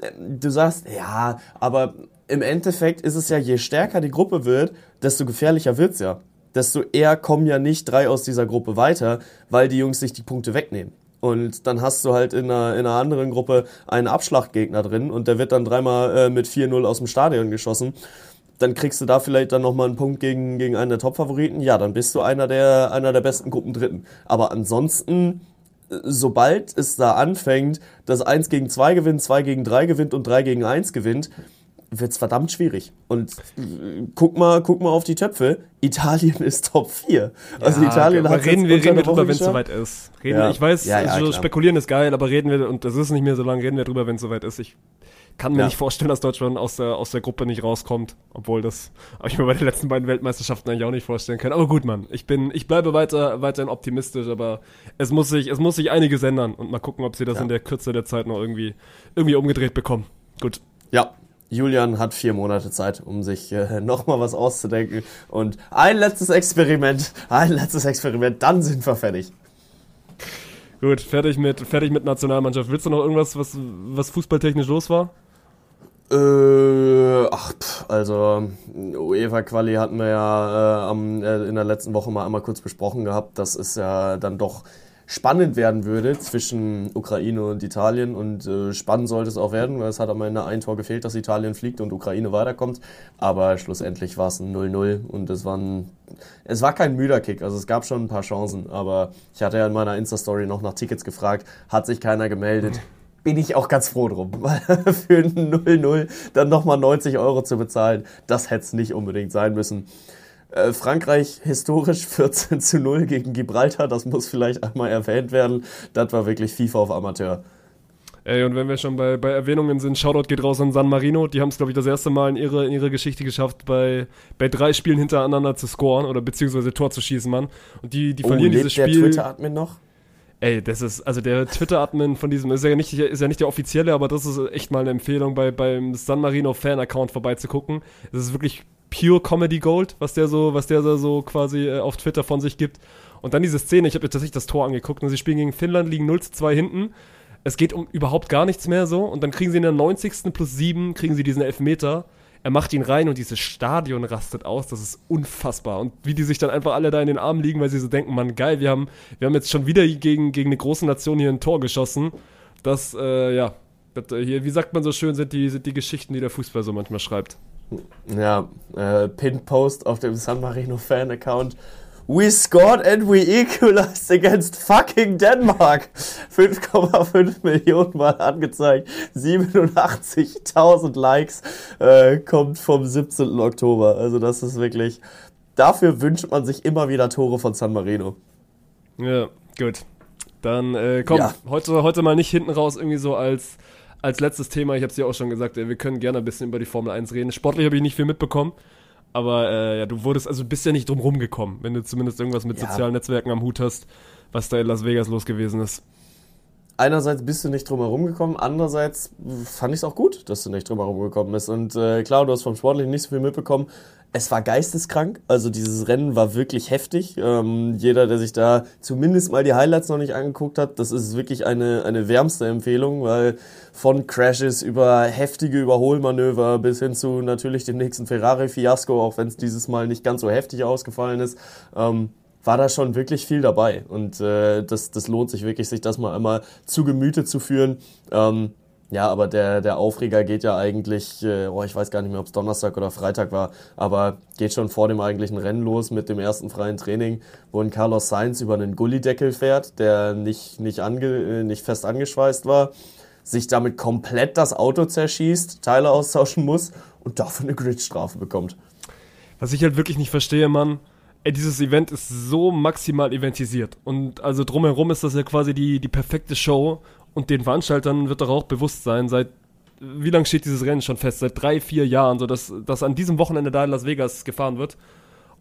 Äh, Du sagst, ja, aber im Endeffekt ist es ja, je stärker die Gruppe wird, desto gefährlicher wird's ja. Desto eher kommen ja nicht drei aus dieser Gruppe weiter, weil die Jungs sich die Punkte wegnehmen. Und dann hast du halt in einer, in einer anderen Gruppe einen Abschlaggegner drin und der wird dann dreimal äh, mit 4-0 aus dem Stadion geschossen dann kriegst du da vielleicht dann nochmal einen Punkt gegen, gegen einen der Top-Favoriten. Ja, dann bist du einer der, einer der besten Gruppen Dritten. Aber ansonsten, äh, sobald es da anfängt, dass 1 gegen 2 gewinnt, 2 gegen 3 gewinnt und 3 gegen 1 gewinnt, wird's verdammt schwierig. Und äh, guck mal, guck mal auf die Töpfe. Italien ist Top 4. Also Italien aber hat reden wir, reden wir drüber, wenn es soweit ist. Reden, Ja. Ich weiß, Ja, ja, also spekulieren ist geil, aber reden wir, und das ist nicht mehr so lange, reden wir drüber, wenn es soweit ist. Ich kann mir Ja. nicht vorstellen, dass Deutschland aus der, aus der Gruppe nicht rauskommt, obwohl das habe ich mir bei den letzten beiden Weltmeisterschaften eigentlich auch nicht vorstellen können. Aber gut, Mann, ich bin, ich bleibe weiter, weiterhin optimistisch, aber es muss sich, es muss sich einiges ändern und mal gucken, ob sie das Ja. in der Kürze der Zeit noch irgendwie, irgendwie umgedreht bekommen. Gut. Ja, Julian hat vier Monate Zeit, um sich äh, nochmal was auszudenken. Und ein letztes Experiment, ein letztes Experiment, dann sind wir fertig. Gut, fertig mit, fertig mit Nationalmannschaft. Willst du noch irgendwas, was, was fußballtechnisch los war? Äh, ach, pff, also UEFA-Quali hatten wir ja äh, am, äh, in der letzten Woche mal einmal kurz besprochen gehabt, dass es ja dann doch spannend werden würde zwischen Ukraine und Italien und äh, spannend sollte es auch werden, weil es hat am Ende ein Tor gefehlt, dass Italien fliegt und Ukraine weiterkommt, aber schlussendlich war es ein 0-0 und es war ein, es war kein müder Kick, also es gab schon ein paar Chancen, aber ich hatte ja in meiner Insta-Story noch nach Tickets gefragt, hat sich keiner gemeldet bin ich auch ganz froh drum. Weil für ein 0-0 dann nochmal 90 Euro zu bezahlen, das hätte es nicht unbedingt sein müssen. Äh, Frankreich historisch 14 zu 0 gegen Gibraltar, das muss vielleicht einmal erwähnt werden. Das war wirklich FIFA auf Amateur. Ey, und wenn wir schon bei, bei Erwähnungen sind, Shoutout geht raus an San Marino. Die haben es, glaube ich, das erste Mal in ihrer, in ihrer Geschichte geschafft, bei, bei drei Spielen hintereinander zu scoren oder beziehungsweise Tor zu schießen, Mann. Und die, die verlieren lebt dieses der Spiel. Twitter-Admin noch? Ey, das ist, also der Twitter-Admin von diesem, ist ja, nicht, ist ja nicht der offizielle, aber das ist echt mal eine Empfehlung, bei, beim San Marino Fan-Account vorbeizugucken. Das ist wirklich pure Comedy Gold, was der so, was der so quasi äh, auf Twitter von sich gibt. Und dann diese Szene, ich habe mir tatsächlich das Tor angeguckt und sie spielen gegen Finnland, liegen 0 zu 2 hinten. Es geht um überhaupt gar nichts mehr so und dann kriegen sie in der 90. plus 7, kriegen sie diesen Elfmeter. Er macht ihn rein und dieses Stadion rastet aus. Das ist unfassbar. Und wie die sich dann einfach alle da in den Armen liegen, weil sie so denken, Mann, geil, wir haben, wir haben jetzt schon wieder gegen, gegen eine große Nation hier ein Tor geschossen. Das, äh, ja, das, äh, hier, wie sagt man so schön, sind die, sind die Geschichten, die der Fußball so manchmal schreibt. Ja, äh, Pin-Post auf dem San Marino Fan-Account. We scored and we equalized against fucking Denmark. 5,5 Millionen Mal angezeigt. 87.000 Likes. Äh, kommt vom 17. Oktober. Also das ist wirklich... Dafür wünscht man sich immer wieder Tore von San Marino. Ja, gut. Dann äh, komm, Ja. heute, heute mal nicht hinten raus irgendwie so als, als letztes Thema. Ich habe es dir auch schon gesagt, ey, wir können gerne ein bisschen über die Formel 1 reden. Sportlich habe ich nicht viel mitbekommen. Aber äh, ja, du wurdest, also bist ja nicht drum rumgekommen, wenn du zumindest irgendwas mit Ja. sozialen Netzwerken am Hut hast, was da in Las Vegas los gewesen ist. Einerseits bist du nicht drum herum gekommen, andererseits fand ich es auch gut, dass du nicht drum herum gekommen bist. Und äh, klar, du hast vom Sportlichen nicht so viel mitbekommen. Es war geisteskrank, also dieses Rennen war wirklich heftig. Ähm, jeder, der sich da zumindest mal die Highlights noch nicht angeguckt hat, das ist wirklich eine, eine wärmste Empfehlung, weil von Crashes über heftige Überholmanöver bis hin zu natürlich dem nächsten Ferrari-Fiasko, auch wenn es dieses Mal nicht ganz so heftig ausgefallen ist, ähm, war da schon wirklich viel dabei. Und äh, das, das lohnt sich wirklich, sich das mal einmal zu Gemüte zu führen. Ähm, ja, aber der, der Aufreger geht ja eigentlich, äh, oh, ich weiß gar nicht mehr, ob es Donnerstag oder Freitag war, aber geht schon vor dem eigentlichen Rennen los mit dem ersten freien Training, wo ein Carlos Sainz über einen Gullideckel fährt, der nicht, nicht, ange, äh, nicht fest angeschweißt war, sich damit komplett das Auto zerschießt, Teile austauschen muss und dafür eine Gridstrafe bekommt. Was ich halt wirklich nicht verstehe, Mann, ey, dieses Event ist so maximal eventisiert. Und also drumherum ist das ja quasi die, die perfekte Show. Und den Veranstaltern wird doch auch bewusst sein, seit wie lange steht dieses Rennen schon fest? Seit drei, vier Jahren, so dass, dass an diesem Wochenende da in Las Vegas gefahren wird.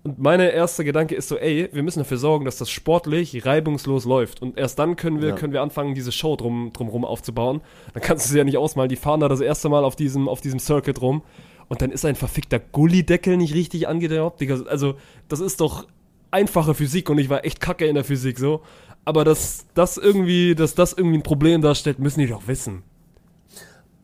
Und meine erste Gedanke ist so, ey, wir müssen dafür sorgen, dass das sportlich reibungslos läuft. Und erst dann können wir, Ja. können wir anfangen, diese Show drum, drumrum aufzubauen. Dann kannst du sie ja nicht ausmalen. Die fahren da das erste Mal auf diesem, auf diesem Circuit rum. Und dann ist ein verfickter Gullideckel nicht richtig. Digga, Also, das ist doch einfache Physik und ich war echt kacke in der Physik so. Aber dass das irgendwie, dass das irgendwie ein Problem darstellt, müssen die doch wissen.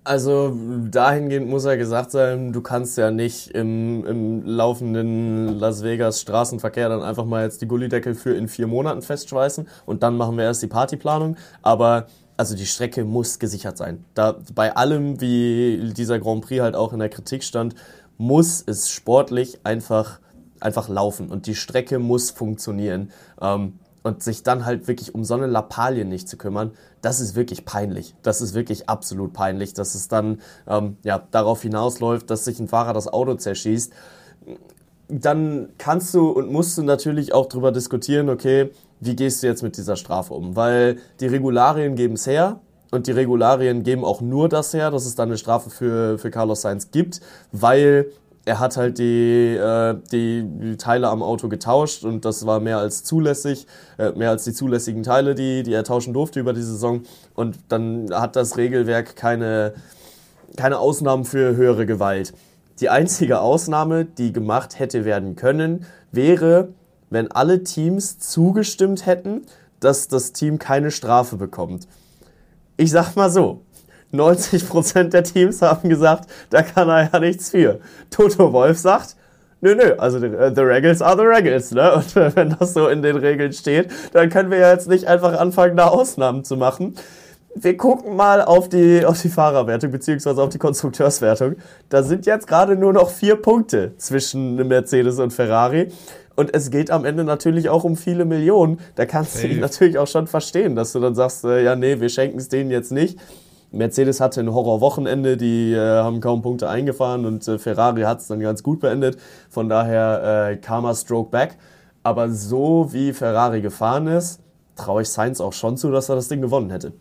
Also dahingehend muss ja gesagt sein, du kannst ja nicht im, im laufenden Las Vegas Straßenverkehr dann einfach mal jetzt die Gullideckel für in vier Monaten festschweißen und dann machen wir erst die Partyplanung. Aber also die Strecke muss gesichert sein. Da bei allem, wie dieser Grand Prix halt auch in der Kritik stand, muss es sportlich einfach, einfach laufen und die Strecke muss funktionieren. Ähm, und sich dann halt wirklich um so eine Lappalie nicht zu kümmern, das ist wirklich peinlich. Das ist wirklich absolut peinlich, dass es dann ähm, ja, darauf hinausläuft, dass sich ein Fahrer das Auto zerschießt. Dann kannst du und musst du natürlich auch drüber diskutieren, okay, wie gehst du jetzt mit dieser Strafe um? Weil die Regularien geben es her, und die Regularien geben auch nur das her, dass es dann eine Strafe für, für Carlos Sainz gibt, weil er hat halt die, äh, die, Teile am Auto getauscht und das war mehr als zulässig, äh, mehr als die zulässigen Teile, die, die er tauschen durfte über die Saison. Und dann hat das Regelwerk keine, keine Ausnahmen für höhere Gewalt. Die einzige Ausnahme, die gemacht hätte werden können, wäre, wenn alle Teams zugestimmt hätten, dass das Team keine Strafe bekommt. Ich sag mal so, 90% der Teams haben gesagt, da kann er ja nichts für. Toto Wolf sagt, nö, nö, also the, the Regels are the Regels, ne? Und wenn das so in den Regeln steht, dann können wir ja jetzt nicht einfach anfangen, da Ausnahmen zu machen. Wir gucken mal auf die, auf die Fahrerwertung beziehungsweise auf die Konstrukteurswertung. Da sind jetzt gerade nur noch vier Punkte zwischen Mercedes und Ferrari. Und es geht am Ende natürlich auch um viele Millionen. Da kannst du Safe. dich natürlich auch schon verstehen, dass du dann sagst, äh, ja, nee, wir schenken es denen jetzt nicht. Mercedes hatte ein Horrorwochenende, die äh, haben kaum Punkte eingefahren und äh, Ferrari hat es dann ganz gut beendet. Von daher äh, Karma Stroke Back. Aber so wie Ferrari gefahren ist, traue ich Sainz auch schon zu, dass er das Ding gewonnen hätte.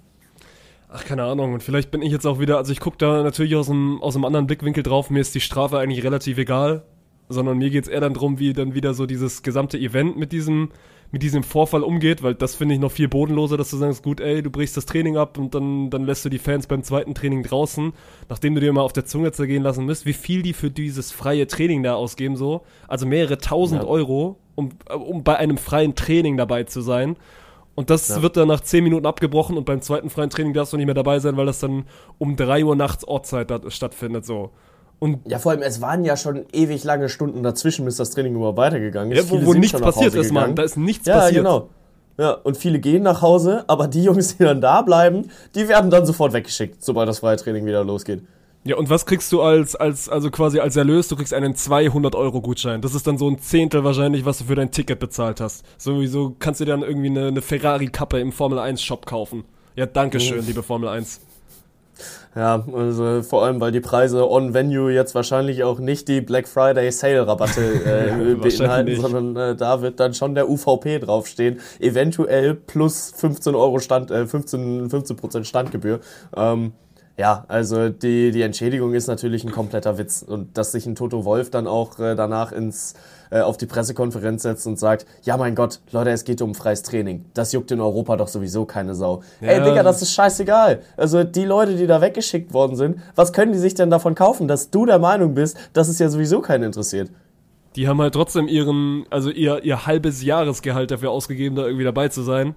Ach, keine Ahnung. Und vielleicht bin ich jetzt auch wieder, also ich gucke da natürlich aus einem, aus einem anderen Blickwinkel drauf. Mir ist die Strafe eigentlich relativ egal. Sondern mir geht's eher dann drum, wie dann wieder so dieses gesamte Event mit diesem, mit diesem Vorfall umgeht, weil das finde ich noch viel bodenloser, dass du sagst, gut, ey, du brichst das Training ab und dann, dann lässt du die Fans beim zweiten Training draußen, nachdem du dir mal auf der Zunge zergehen lassen müsst, wie viel die für dieses freie Training da ausgeben, so. Also mehrere tausend Ja. Euro, um, um bei einem freien Training dabei zu sein. Und das Ja. wird dann nach 10 Minuten abgebrochen und beim zweiten freien Training darfst du nicht mehr dabei sein, weil das dann um 3 Uhr nachts Ortszeit stattfindet, so. Und Ja, vor allem, es waren ja schon ewig lange Stunden dazwischen, bis das Training überhaupt weitergegangen ist. ja, wo, wo nichts passiert ist, Mann. Da ist nichts ja, passiert. genau. Ja, und viele gehen nach Hause, aber die Jungs, die dann da bleiben, die werden dann sofort weggeschickt, sobald das freie Training wieder losgeht. Ja, und was kriegst du als, als, also quasi als Erlös? Du kriegst einen 200-Euro-Gutschein. Das ist dann so ein Zehntel wahrscheinlich, was du für dein Ticket bezahlt hast. Sowieso kannst du dir dann irgendwie eine, eine Ferrari-Kappe im Formel-1-Shop kaufen. Ja, danke schön, liebe Formel 1. Ja, also vor allem, weil die Preise on Venue jetzt wahrscheinlich auch nicht die Black Friday Sale Rabatte äh, beinhalten, wahrscheinlich. sondern äh, da wird dann schon der UVP draufstehen. Eventuell plus 15 Euro Stand, äh, 15, 15% Standgebühr. Ähm, ja, also die, die Entschädigung ist natürlich ein kompletter Witz. Und dass sich ein Toto Wolf dann auch äh, danach ins, äh, auf die Pressekonferenz setzt und sagt, ja mein Gott, Leute, es geht um freies Training. Das juckt in Europa doch sowieso keine Sau. Ey, Ja. Digga, das ist scheißegal. Also die Leute, die da weggeschickt worden sind, was können die sich denn davon kaufen, dass du der Meinung bist, dass es ja sowieso keinen interessiert? Die haben halt trotzdem ihren, also ihr, ihr halbes Jahresgehalt dafür ausgegeben, da irgendwie dabei zu sein.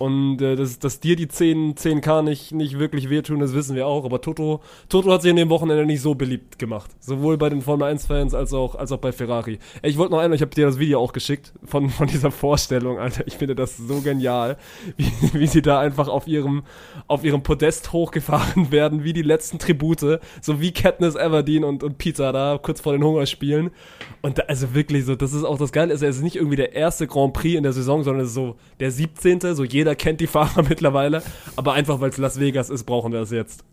Und äh, dass, dass dir die 10, 10k nicht, nicht wirklich wehtun, das wissen wir auch. Aber Toto, Toto hat sich in dem Wochenende nicht so beliebt gemacht. Sowohl bei den Formel 1-Fans als auch, als auch bei Ferrari. Ey, ich wollte noch einmal, ich habe dir das Video auch geschickt von, von dieser Vorstellung, Alter. Ich finde das so genial, wie, wie sie da einfach auf ihrem, auf ihrem Podest hochgefahren werden, wie die letzten Tribute, so wie Katniss Everdeen und, und Pizza da kurz vor den Hungerspielen. Und da, also wirklich so, das ist auch das Geile, ist, er ist nicht irgendwie der erste Grand Prix in der Saison, sondern es ist so der 17. So jeder kennt die Fahrer mittlerweile. Aber einfach weil es Las Vegas ist, brauchen wir das jetzt.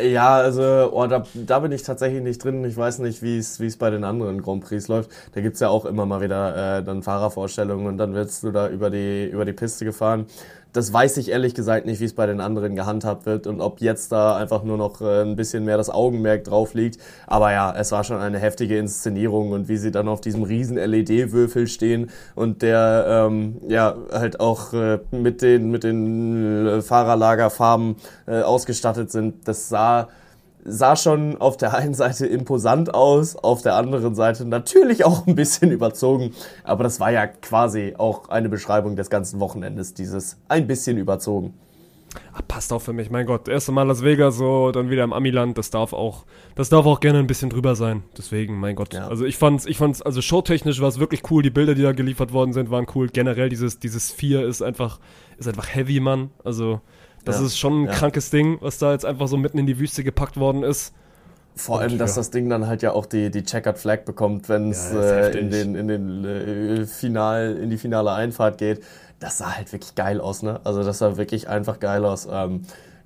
Ja, also, oh, da, da bin ich tatsächlich nicht drin. Ich weiß nicht, wie es wie es bei den anderen Grand Prix läuft. Da gibt's ja auch immer mal wieder äh, dann Fahrervorstellungen und dann wirst du da über die, über die Piste gefahren. Das weiß ich ehrlich gesagt nicht, wie es bei den anderen gehandhabt wird und ob jetzt da einfach nur noch äh, ein bisschen mehr das Augenmerk drauf liegt. Aber ja, es war schon eine heftige Inszenierung und wie sie dann auf diesem riesen LED-Würfel stehen und der ähm, ja halt auch äh, mit den mit den äh, Fahrerlagerfarben äh, ausgestattet sind, das sah sah schon auf der einen Seite imposant aus, auf der anderen Seite natürlich auch ein bisschen überzogen. Aber das war ja quasi auch eine Beschreibung des ganzen Wochenendes, dieses ein bisschen überzogen. Ah, passt auch für mich, mein Gott. Erste Mal Las Vegas, so, dann wieder im Amiland, das darf auch, das darf auch gerne ein bisschen drüber sein. Deswegen, mein Gott. Ja. Also ich fand's, ich fand's, also showtechnisch war es wirklich cool, die Bilder, die da geliefert worden sind, waren cool. Generell dieses, dieses Vier ist einfach, ist einfach heavy, Mann. Also, das Ja. ist schon ein Ja. krankes Ding, was da jetzt einfach so mitten in die Wüste gepackt worden ist. Vor allem, dass ja. das Ding dann halt ja auch die, die Checkered Flag bekommt, wenn es äh, in, den, in, den, äh, Final, in die finale Einfahrt geht. Das sah halt wirklich geil aus, ne? Also das sah wirklich einfach geil aus. Ähm,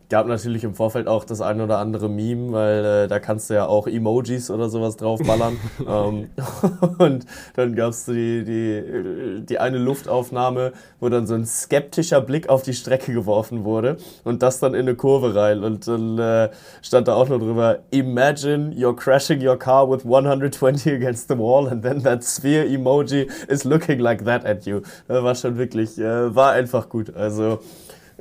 gab natürlich im Vorfeld auch das ein oder andere Meme, weil äh, da kannst du ja auch Emojis oder sowas draufballern. ähm, und dann gab's die, die, die eine Luftaufnahme, wo dann so ein skeptischer Blick auf die Strecke geworfen wurde und das dann in eine Kurve rein. Und dann äh, stand da auch noch drüber, Imagine you're crashing your car with 120 against the wall and then that sphere emoji is looking like that at you. Das war schon wirklich, äh, war einfach gut. Also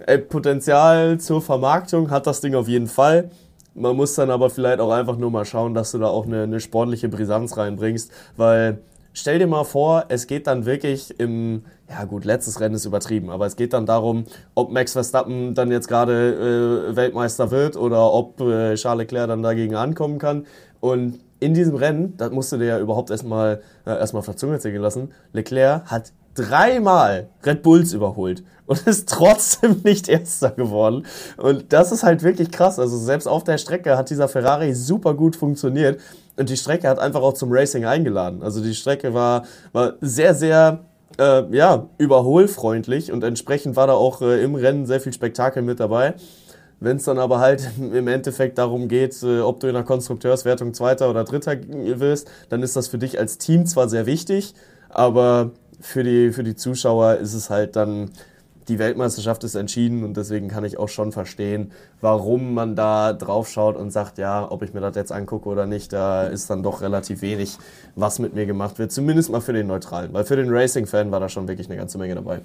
äh, Potenzial zur Vermarktung hat das Ding auf jeden Fall. Man muss dann aber vielleicht auch einfach nur mal schauen, dass du da auch eine, eine sportliche Brisanz reinbringst, weil stell dir mal vor, es geht dann wirklich im, ja gut, letztes Rennen ist übertrieben, aber es geht dann darum, ob Max Verstappen dann jetzt gerade äh, Weltmeister wird oder ob äh, Charles Leclerc dann dagegen ankommen kann. Und in diesem Rennen, das musst du dir ja überhaupt erstmal äh, erstmal auf der Zunge zergehen lassen, Leclerc hat dreimal Red Bulls überholt und ist trotzdem nicht Erster geworden. Und das ist halt wirklich krass. Also selbst auf der Strecke hat dieser Ferrari super gut funktioniert und die Strecke hat einfach auch zum Racing eingeladen. Also die Strecke war, war sehr, sehr äh, ja, überholfreundlich und entsprechend war da auch äh, im Rennen sehr viel Spektakel mit dabei. Wenn es dann aber halt im Endeffekt darum geht, äh, ob du in der Konstrukteurswertung Zweiter oder Dritter wirst, dann ist das für dich als Team zwar sehr wichtig, aber für die, für die Zuschauer ist es halt dann die Weltmeisterschaft ist entschieden und deswegen kann ich auch schon verstehen, warum man da drauf schaut und sagt, ja, ob ich mir das jetzt angucke oder nicht, da ist dann doch relativ wenig, was mit mir gemacht wird. Zumindest mal für den Neutralen, weil für den Racing-Fan war da schon wirklich eine ganze Menge dabei.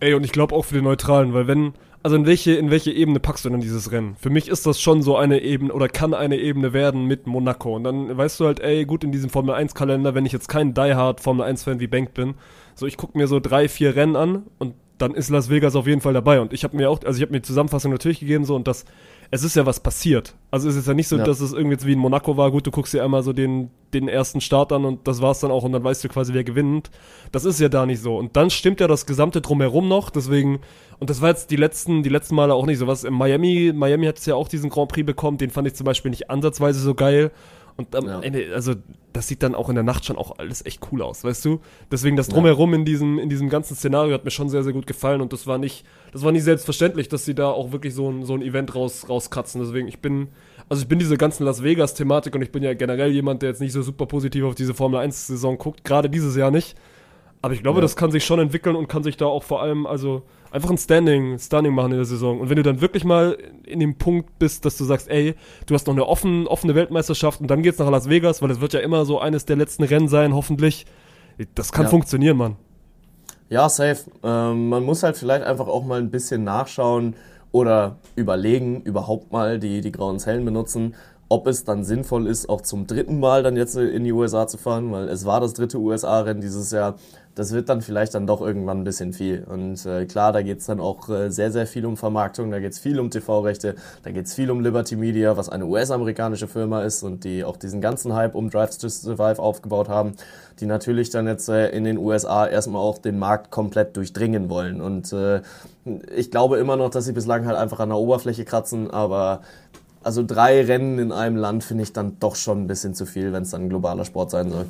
Ey, und ich glaube auch für den Neutralen, weil wenn, also in welche, in welche Ebene packst du denn dieses Rennen? Für mich ist das schon so eine Ebene oder kann eine Ebene werden mit Monaco. Und dann weißt du halt, ey, gut, in diesem Formel 1 Kalender, wenn ich jetzt kein Die-Hard Formel 1 Fan wie Bank bin, so ich gucke mir so drei, vier Rennen an und dann ist Las Vegas auf jeden Fall dabei. Und ich habe mir auch, also ich habe mir die Zusammenfassung natürlich gegeben so und das, es ist ja was passiert. Also es ist ja nicht so, Ja. dass es irgendwie jetzt wie in Monaco war, gut, du guckst dir einmal so den, den ersten Start an und das war's dann auch und dann weißt du quasi, wer gewinnt. Das ist ja da nicht so. Und dann stimmt ja das gesamte drumherum noch, deswegen, und das war jetzt die letzten, die letzten Male auch nicht so was. In Miami, Miami hat es ja auch diesen Grand Prix bekommen, den fand ich zum Beispiel nicht ansatzweise so geil. Und am Ja. Ende, also das sieht dann auch in der Nacht schon auch alles echt cool aus, weißt du? Deswegen das drumherum in diesem, in diesem ganzen Szenario hat mir schon sehr, sehr gut gefallen und das war nicht, das war nicht selbstverständlich, dass sie da auch wirklich so ein, so ein Event raus, rauskratzen. Deswegen, ich bin, also ich bin diese ganzen Las Vegas-Thematik und ich bin ja generell jemand, der jetzt nicht so super positiv auf diese Formel 1-Saison guckt, gerade dieses Jahr nicht. Aber ich glaube, Ja. das kann sich schon entwickeln und kann sich da auch vor allem, also einfach ein Standing, Standing machen in der Saison. Und wenn du dann wirklich mal in dem Punkt bist, dass du sagst, ey, du hast noch eine offen, offene Weltmeisterschaft und dann geht's nach Las Vegas, weil es wird ja immer so eines der letzten Rennen sein, hoffentlich. Das kann Ja. funktionieren, Mann. Ja, safe. Ähm, man muss halt vielleicht einfach auch mal ein bisschen nachschauen oder überlegen, überhaupt mal die, die grauen Zellen benutzen, ob es dann sinnvoll ist, auch zum dritten Mal dann jetzt in die USA zu fahren, weil es war das dritte USA-Rennen dieses Jahr. Das wird dann vielleicht dann doch irgendwann ein bisschen viel. Und äh, klar, da geht's dann auch äh, sehr, sehr viel um Vermarktung, da geht's viel um TV-Rechte, da geht's viel um Liberty Media, was eine US-amerikanische Firma ist und die auch diesen ganzen Hype um Drive to Survive aufgebaut haben, die natürlich dann jetzt äh, in den USA erstmal auch den Markt komplett durchdringen wollen. Und äh, ich glaube immer noch, dass sie bislang halt einfach an der Oberfläche kratzen, aber also drei Rennen in einem Land finde ich dann doch schon ein bisschen zu viel, wenn es dann ein globaler Sport sein soll.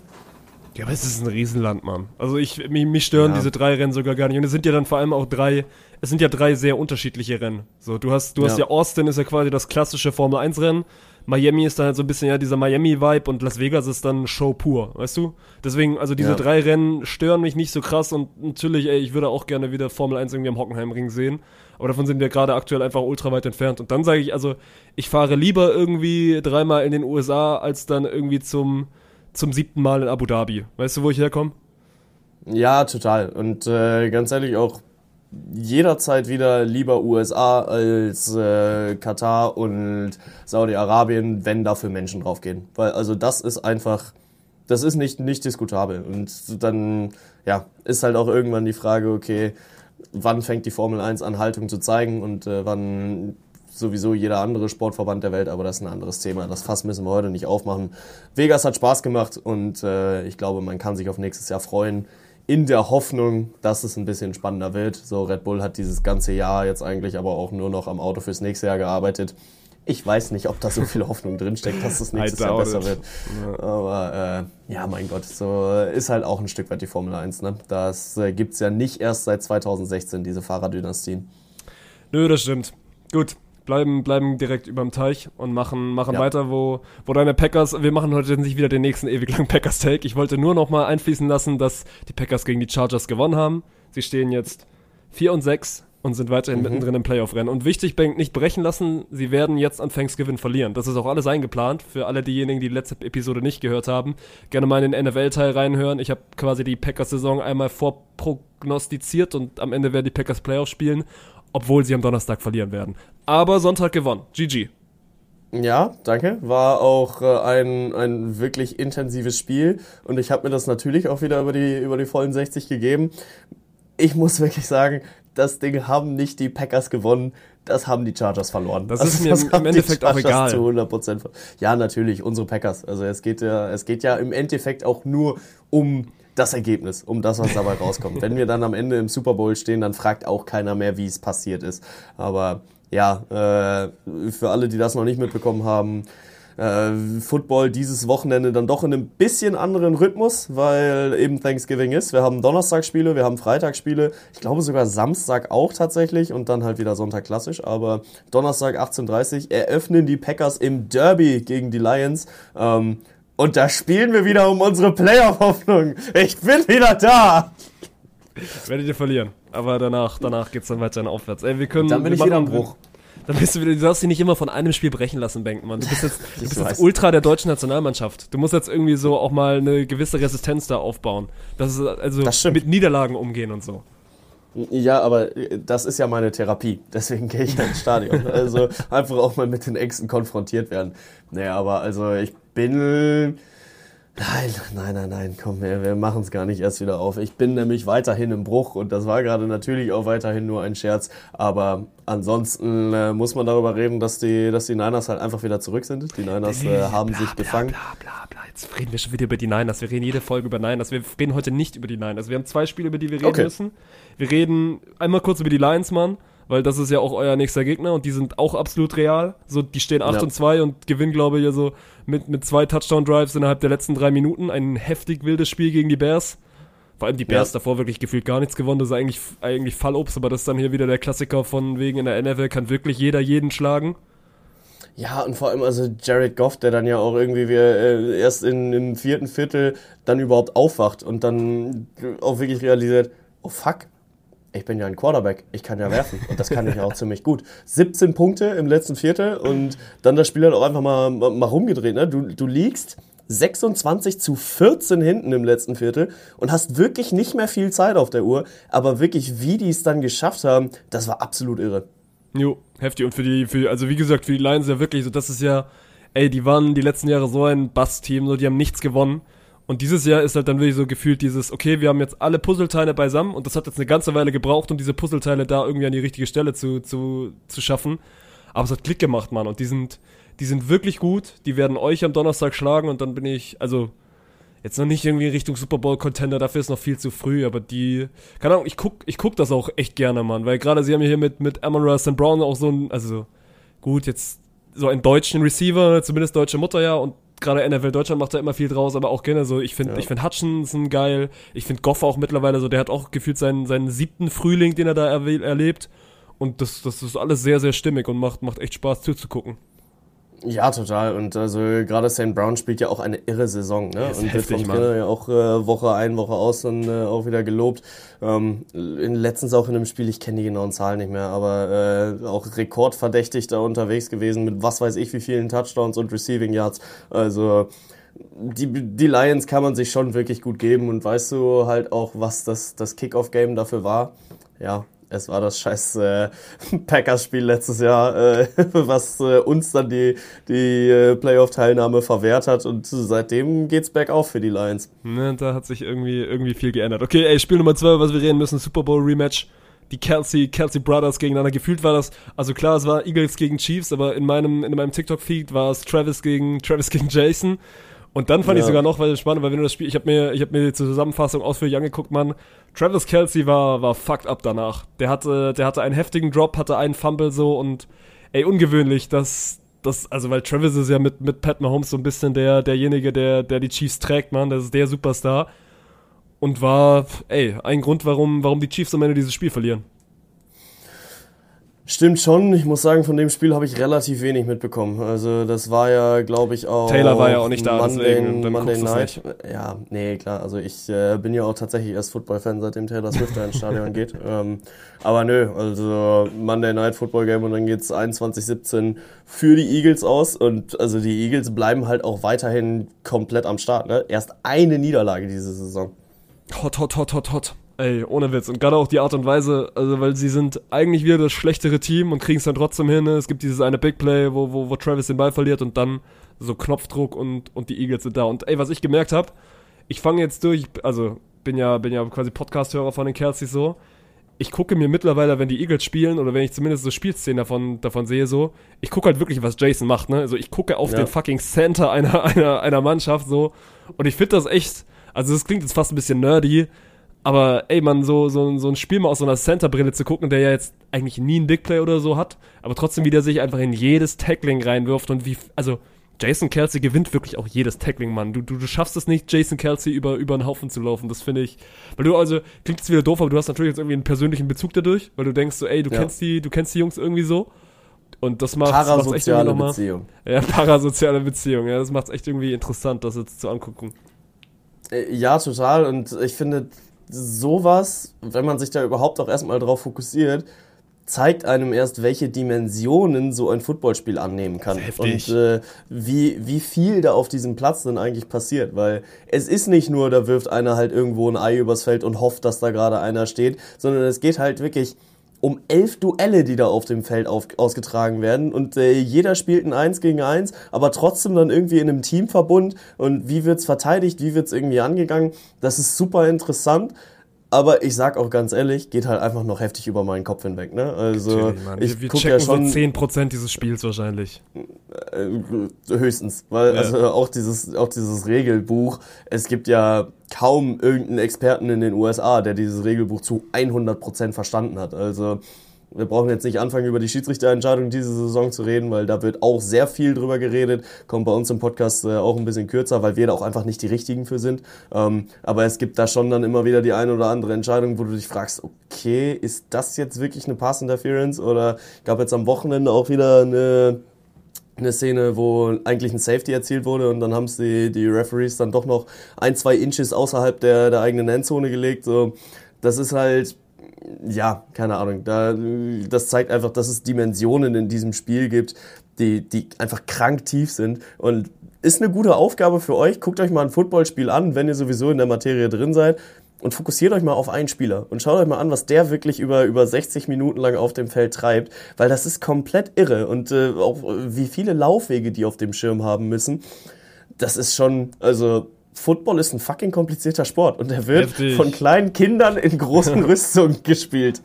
Ja, aber es ist ein Riesenland, Mann. Also ich, mich, mich stören Ja. diese drei Rennen sogar gar nicht. Und es sind ja dann vor allem auch drei, es sind ja drei sehr unterschiedliche Rennen. So, du hast, du hast Ja. ja Austin ist ja quasi das klassische Formel 1 Rennen. Miami ist dann halt so ein bisschen ja dieser Miami-Vibe und Las Vegas ist dann Show pur, weißt du? Deswegen, also diese Ja. drei Rennen stören mich nicht so krass und natürlich, ey, ich würde auch gerne wieder Formel 1 irgendwie am Hockenheimring sehen. Aber davon sind wir gerade aktuell einfach ultra weit entfernt. Und dann sage ich, also, ich fahre lieber irgendwie dreimal in den USA, als dann irgendwie zum, zum siebten Mal in Abu Dhabi. Weißt du, wo ich herkomme? Ja, total. Und äh, ganz ehrlich auch jederzeit wieder lieber USA als äh, Katar und Saudi-Arabien, wenn dafür Menschen draufgehen. Weil also das ist einfach, das ist nicht, nicht diskutabel. Und dann, ja, ist halt auch irgendwann die Frage, okay, wann fängt die Formel 1 an, Haltung zu zeigen und äh, wann sowieso jeder andere Sportverband der Welt, aber das ist ein anderes Thema. Das Fass müssen wir heute nicht aufmachen. Vegas hat Spaß gemacht und äh, ich glaube, man kann sich auf nächstes Jahr freuen. In der Hoffnung, dass es ein bisschen spannender wird. So, Red Bull hat dieses ganze Jahr jetzt eigentlich aber auch nur noch am Auto fürs nächste Jahr gearbeitet. Ich weiß nicht, ob da so viel Hoffnung drinsteckt, dass es nächstes Jahr besser it. wird. Aber äh, ja, mein Gott, so ist halt auch ein Stück weit die Formel 1. Ne? Das äh, gibt's ja nicht erst seit 2016, diese Fahrerdynastien. Nö, das stimmt. Gut, bleiben, bleiben direkt überm Teich und machen, machen Ja. weiter, wo, wo deine Packers, wir machen heute nicht wieder den nächsten ewig langen Packers-Take. Ich wollte nur noch mal einfließen lassen, dass die Packers gegen die Chargers gewonnen haben. Sie stehen jetzt 4 und 6 und sind weiterhin mittendrin im Playoff-Rennen. Und wichtig, Bank, nicht brechen lassen, sie werden jetzt an Thanksgiving verlieren. Das ist auch alles eingeplant. Für alle diejenigen, die die letzte Episode nicht gehört haben, gerne mal in den NFL-Teil reinhören. Ich habe quasi die Packers-Saison einmal vorprognostiziert und am Ende werden die Packers Playoff spielen, obwohl sie am Donnerstag verlieren werden. Aber Sonntag gewonnen. GG. Ja, danke. War auch äh, ein, ein wirklich intensives Spiel und ich habe mir das natürlich auch wieder über die, über die vollen 60 gegeben. Ich muss wirklich sagen, das Ding haben nicht die Packers gewonnen, das haben die Chargers verloren. Also Das ist mir im- im die Endeffekt auch egal. Zu 100% ver- Ja, natürlich, unsere Packers. Also es geht ja, es geht ja im Endeffekt auch nur um das Ergebnis, um das, was dabei rauskommt. Wenn wir dann am Ende im Super Bowl stehen, dann fragt auch keiner mehr, wie es passiert ist. Aber ja, äh, für alle, die das noch nicht mitbekommen haben, äh, Football dieses Wochenende dann doch in einem bisschen anderen Rhythmus, weil eben Thanksgiving ist. Wir haben Donnerstagsspiele, wir haben Freitagsspiele, ich glaube sogar Samstag auch tatsächlich und dann halt wieder Sonntag klassisch. Aber Donnerstag 18.30 eröffnen die Packers im Derby gegen die Lions. Ähm, und da spielen wir wieder um unsere Playoff-Hoffnung. Ich bin wieder da. Werdet ihr verlieren. Aber danach, danach geht's dann weiter aufwärts. Ey, wir können. Dann bin wir ich wieder am Bruch. Dann bist du wieder, du darfst dich nicht immer von einem Spiel brechen lassen, Bankmann. Du bist jetzt, du bist jetzt Ultra der deutschen Nationalmannschaft. Du musst jetzt irgendwie so auch mal eine gewisse Resistenz da aufbauen. Das ist also Das mit Niederlagen umgehen und so. Ja, aber äh, das ist ja meine Therapie. Deswegen gehe ich ja ins Stadion. Also einfach auch mal mit den Ängsten konfrontiert werden. Naja, aber also ich bin. Nein, nein, nein, nein, komm, wir, wir machen es gar nicht erst wieder auf. Ich bin nämlich weiterhin im Bruch und das war gerade natürlich auch weiterhin nur ein Scherz. Aber ansonsten äh, muss man darüber reden, dass die, dass die Niners halt einfach wieder zurück sind. Die Niners äh, haben sich gefangen. Bla, bla, bla. Jetzt reden wir schon wieder über die Niners. Wir reden jede Folge über Niners. Wir reden heute nicht über die Niners. Wir haben zwei Spiele, über die wir reden Okay. müssen. Wir reden einmal kurz über die Lions, Mann. Weil das ist ja auch euer nächster Gegner und die sind auch absolut real. So, die stehen 8 Ja. und 2 und gewinnen, glaube ich, also mit, mit zwei Touchdown-Drives innerhalb der letzten drei Minuten. Ein heftig wildes Spiel gegen die Bears. Vor allem die Bears Ja. davor wirklich gefühlt gar nichts gewonnen. Das ist eigentlich, eigentlich Fallobst, aber das ist dann hier wieder der Klassiker von wegen in der NFL kann wirklich jeder jeden schlagen. Ja, und vor allem also Jared Goff, der dann ja auch irgendwie wir, äh, erst in, im vierten Viertel dann überhaupt aufwacht und dann auch wirklich realisiert, oh fuck, ich bin ja ein Quarterback, ich kann ja werfen und das kann ich ja auch ziemlich gut. 17 Punkte im letzten Viertel und dann das Spiel hat auch einfach mal, mal rumgedreht. Ne? Du, du liegst 26 zu 14 hinten im letzten Viertel und hast wirklich nicht mehr viel Zeit auf der Uhr, aber wirklich, wie die es dann geschafft haben, das war absolut irre. Jo, heftig. Und für die, für, also wie gesagt, für die Lions ja wirklich so, das ist ja, ey, die waren die letzten Jahre so ein Bass-Team, so, die haben nichts gewonnen. Und dieses Jahr ist halt dann wirklich so gefühlt dieses, okay, wir haben jetzt alle Puzzleteile beisammen und das hat jetzt eine ganze Weile gebraucht, um diese Puzzleteile da irgendwie an die richtige Stelle zu, zu, zu schaffen. Aber es hat Klick gemacht, Mann. Und die sind, die sind wirklich gut. Die werden euch am Donnerstag schlagen und dann bin ich, also, jetzt noch nicht irgendwie Richtung Super Bowl Contender, dafür ist noch viel zu früh, aber die, keine Ahnung, ich guck, ich guck das auch echt gerne, Mann, weil gerade sie haben hier mit, mit Amon Ra St. Brown auch so ein, also, gut, jetzt so einen deutschen Receiver, zumindest deutsche Mutter ja, und gerade NFL Deutschland macht da immer viel draus, aber auch gerne so, ich finde, ich finde Hutchinson geil, ich finde Goff auch mittlerweile so, der hat auch gefühlt seinen, seinen siebten Frühling, den er da erlebt, und das, das ist alles sehr, sehr stimmig und macht, macht echt Spaß zuzugucken. Ja, total. Und also gerade St. Brown spielt ja auch eine irre Saison. Ne? Ist Und wird vom. Trainer ja auch äh, Woche ein, Woche aus dann äh, auch wieder gelobt. Ähm, in, letztens auch in einem Spiel, ich kenne die genauen Zahlen nicht mehr, aber äh, auch rekordverdächtig da unterwegs gewesen mit was weiß ich wie vielen Touchdowns und Receiving Yards. Also die, die Lions kann man sich schon wirklich gut geben und weißt du halt auch, was das, das Kickoff-Game dafür war? Ja, es war das scheiß äh, Packers-Spiel letztes Jahr, äh, was äh, uns dann die, die äh, Playoff-Teilnahme verwehrt hat und seitdem geht's bergauf für die Lions. Ne, da hat sich irgendwie, irgendwie viel geändert. Okay, ey, Spiel Nummer 2, was wir reden müssen, Super Bowl Rematch. Die Kelsey, Kelsey Brothers gegeneinander. Gefühlt war das, also klar, es war Eagles gegen Chiefs, aber in meinem, in meinem TikTok-Feed war es Travis gegen, Travis gegen Jason. Und dann fand ich Ja. sogar noch weil spannend, weil wenn du das Spiel, ich habe mir, ich habe mir die Zusammenfassung ausführlich angeguckt, Mann. Travis Kelsey war, war fucked up danach. Der hatte, der hatte einen heftigen Drop, hatte einen Fumble so und, ey, ungewöhnlich, dass, das, also weil Travis ist ja mit, mit Pat Mahomes so ein bisschen der, derjenige, der, der die Chiefs trägt, Mann. Das ist der Superstar. Und war, ey, ein Grund, warum, warum die Chiefs am Ende dieses Spiel verlieren. Stimmt schon, ich muss sagen, von dem Spiel habe ich relativ wenig mitbekommen. Also das war ja, glaube ich, auch Taylor war ja auch nicht da, Monday, deswegen, dann Monday Night. Ja, nee, klar, also ich äh, bin ja auch tatsächlich erst Football-Fan, seitdem Taylor Swift da ins Stadion geht. Ähm, aber nö, also Monday Night Football Game und dann geht's 21-17 für die Eagles aus und also die Eagles bleiben halt auch weiterhin komplett am Start. Ne? Erst eine Niederlage diese Saison. Hot, hot, hot, hot, hot. Ey, ohne Witz. Und gerade auch die Art und Weise, also weil sie sind eigentlich wieder das schlechtere Team und kriegen es dann trotzdem hin. Es gibt dieses eine Big Play, wo, wo, wo Travis den Ball verliert und dann so Knopfdruck und, und die Eagles sind da. Und ey, was ich gemerkt habe, ich fange jetzt durch, also bin ja, bin ja quasi Podcast-Hörer von den Kelseys so. Ich gucke mir mittlerweile, wenn die Eagles spielen oder wenn ich zumindest so Spielszenen davon, davon sehe, so, ich gucke halt wirklich, was Jason macht, ne? Also ich gucke auf Ja. den fucking Center einer, einer, einer Mannschaft so. Und ich finde das echt, also das klingt jetzt fast ein bisschen nerdy, aber ey, man, so, so, so ein Spiel mal aus so einer Center-Brille zu gucken, der ja jetzt eigentlich nie einen Big Play oder so hat, aber trotzdem wieder sich einfach in jedes Tackling reinwirft und wie, also Jason Kelsey gewinnt wirklich auch jedes Tackling, Mann. Du, du, du schaffst es nicht, Jason Kelsey über, über einen Haufen zu laufen. Das finde ich. Weil du also, klingt jetzt wieder doof, aber du hast natürlich jetzt irgendwie einen persönlichen Bezug dadurch, weil du denkst so, ey, du Ja. kennst die, du kennst die Jungs irgendwie so. Und das macht macht's echt irgendwie Parasoziale. Beziehung. Ja, parasoziale Beziehung, ja, das macht's echt irgendwie interessant, das jetzt zu angucken. Äh, Ja, total. Und ich finde, sowas, wenn man sich da überhaupt auch erstmal drauf fokussiert, zeigt einem erst, welche Dimensionen so ein Footballspiel annehmen kann. Und äh, wie, wie viel da auf diesem Platz dann eigentlich passiert. Weil es ist nicht nur, da wirft einer halt irgendwo ein Ei übers Feld und hofft, dass da gerade einer steht, sondern es geht halt wirklich um elf Duelle, die da auf dem Feld auf, ausgetragen werden. Und äh, jeder spielt ein Eins gegen Eins, aber trotzdem dann irgendwie in einem Teamverbund. Und wie wird's verteidigt, wie wird's irgendwie angegangen? Das ist super interessant. Aber ich sag auch ganz ehrlich, geht halt einfach noch heftig über meinen Kopf hinweg. Ne? Also ich wir checken ja schon so 10% dieses Spiels wahrscheinlich. äh, höchstens, weil Ja. also auch dieses auch dieses Regelbuch, es gibt ja kaum irgendeinen Experten in den USA, der dieses Regelbuch zu 100% verstanden hat. Also wir brauchen jetzt nicht anfangen, über die Schiedsrichterentscheidung diese Saison zu reden, weil da wird auch sehr viel drüber geredet. Kommt bei uns im Podcast äh, auch ein bisschen kürzer, weil wir da auch einfach nicht die richtigen für sind. Ähm, aber es gibt da schon dann immer wieder die eine oder andere Entscheidung, wo du dich fragst, okay, ist das jetzt wirklich eine Pass Interference? Oder gab jetzt am Wochenende auch wieder eine eine Szene, wo eigentlich ein Safety erzielt wurde und dann haben es die, die Referees dann doch noch ein, zwei Inches außerhalb der, der eigenen Endzone gelegt. So, das ist halt, ja, keine Ahnung. Da, das zeigt einfach, dass es Dimensionen in diesem Spiel gibt, die, die einfach krank tief sind. Und ist eine gute Aufgabe für euch. Guckt euch mal ein Footballspiel an, wenn ihr sowieso in der Materie drin seid. Und fokussiert euch mal auf einen Spieler und schaut euch mal an, was der wirklich über, über 60 Minuten lang auf dem Feld treibt, weil das ist komplett irre. Und äh, auch äh, wie viele Laufwege die auf dem Schirm haben müssen, das ist schon, also Football ist ein fucking komplizierter Sport und der wird Heftig. von kleinen Kindern in großen Rüstungen gespielt.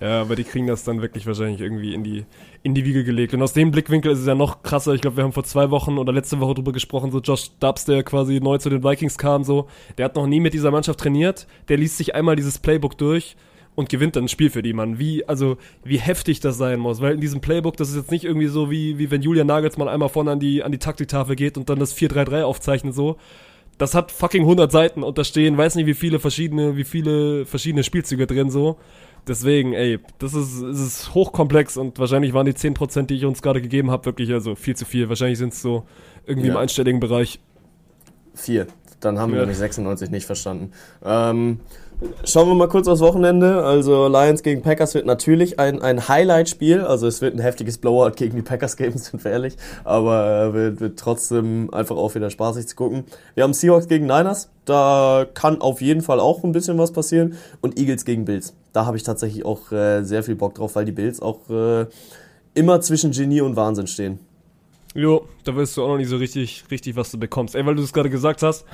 Ja, aber die kriegen das dann wirklich wahrscheinlich irgendwie in die, in die Wiege gelegt. Und aus dem Blickwinkel ist es ja noch krasser. Ich glaube, wir haben vor zwei Wochen oder letzte Woche drüber gesprochen, so Josh Stubbs, der quasi neu zu den Vikings kam, so. Der hat noch nie mit dieser Mannschaft trainiert. Der liest sich einmal dieses Playbook durch und gewinnt dann ein Spiel für die, Mann. Wie, also, wie heftig das sein muss. Weil in diesem Playbook, das ist jetzt nicht irgendwie so, wie, wie wenn Julian Nagelsmann einmal vorne an die, an die Taktiktafel geht und dann das 4-3-3 aufzeichnet, so. Das hat fucking 100 Seiten und da stehen, weiß nicht wie viele verschiedene, wie viele verschiedene Spielzüge drin, so. Deswegen, ey, das ist, es ist hochkomplex und wahrscheinlich waren die 10%, die ich uns gerade gegeben habe, wirklich also viel zu viel. Wahrscheinlich sind es so irgendwie im Ja. einstelligen Bereich. Vier. Dann haben wir Ja. nämlich 96 nicht verstanden. Ähm, schauen wir mal kurz aufs Wochenende. Also Lions gegen Packers wird natürlich ein, ein Highlight-Spiel. Also es wird ein heftiges Blowout gegen die Packers geben, sind wir ehrlich. Aber äh, wird, wird trotzdem einfach auch wieder spaßig zu gucken. Wir haben Seahawks gegen Niners. Da kann auf jeden Fall auch ein bisschen was passieren. Und Eagles gegen Bills. Da habe ich tatsächlich auch äh, sehr viel Bock drauf, weil die Bills auch äh, immer zwischen Genie und Wahnsinn stehen. Jo, da weißt du auch noch nicht so richtig, richtig, was du bekommst. Ey, weil du es gerade gesagt hast,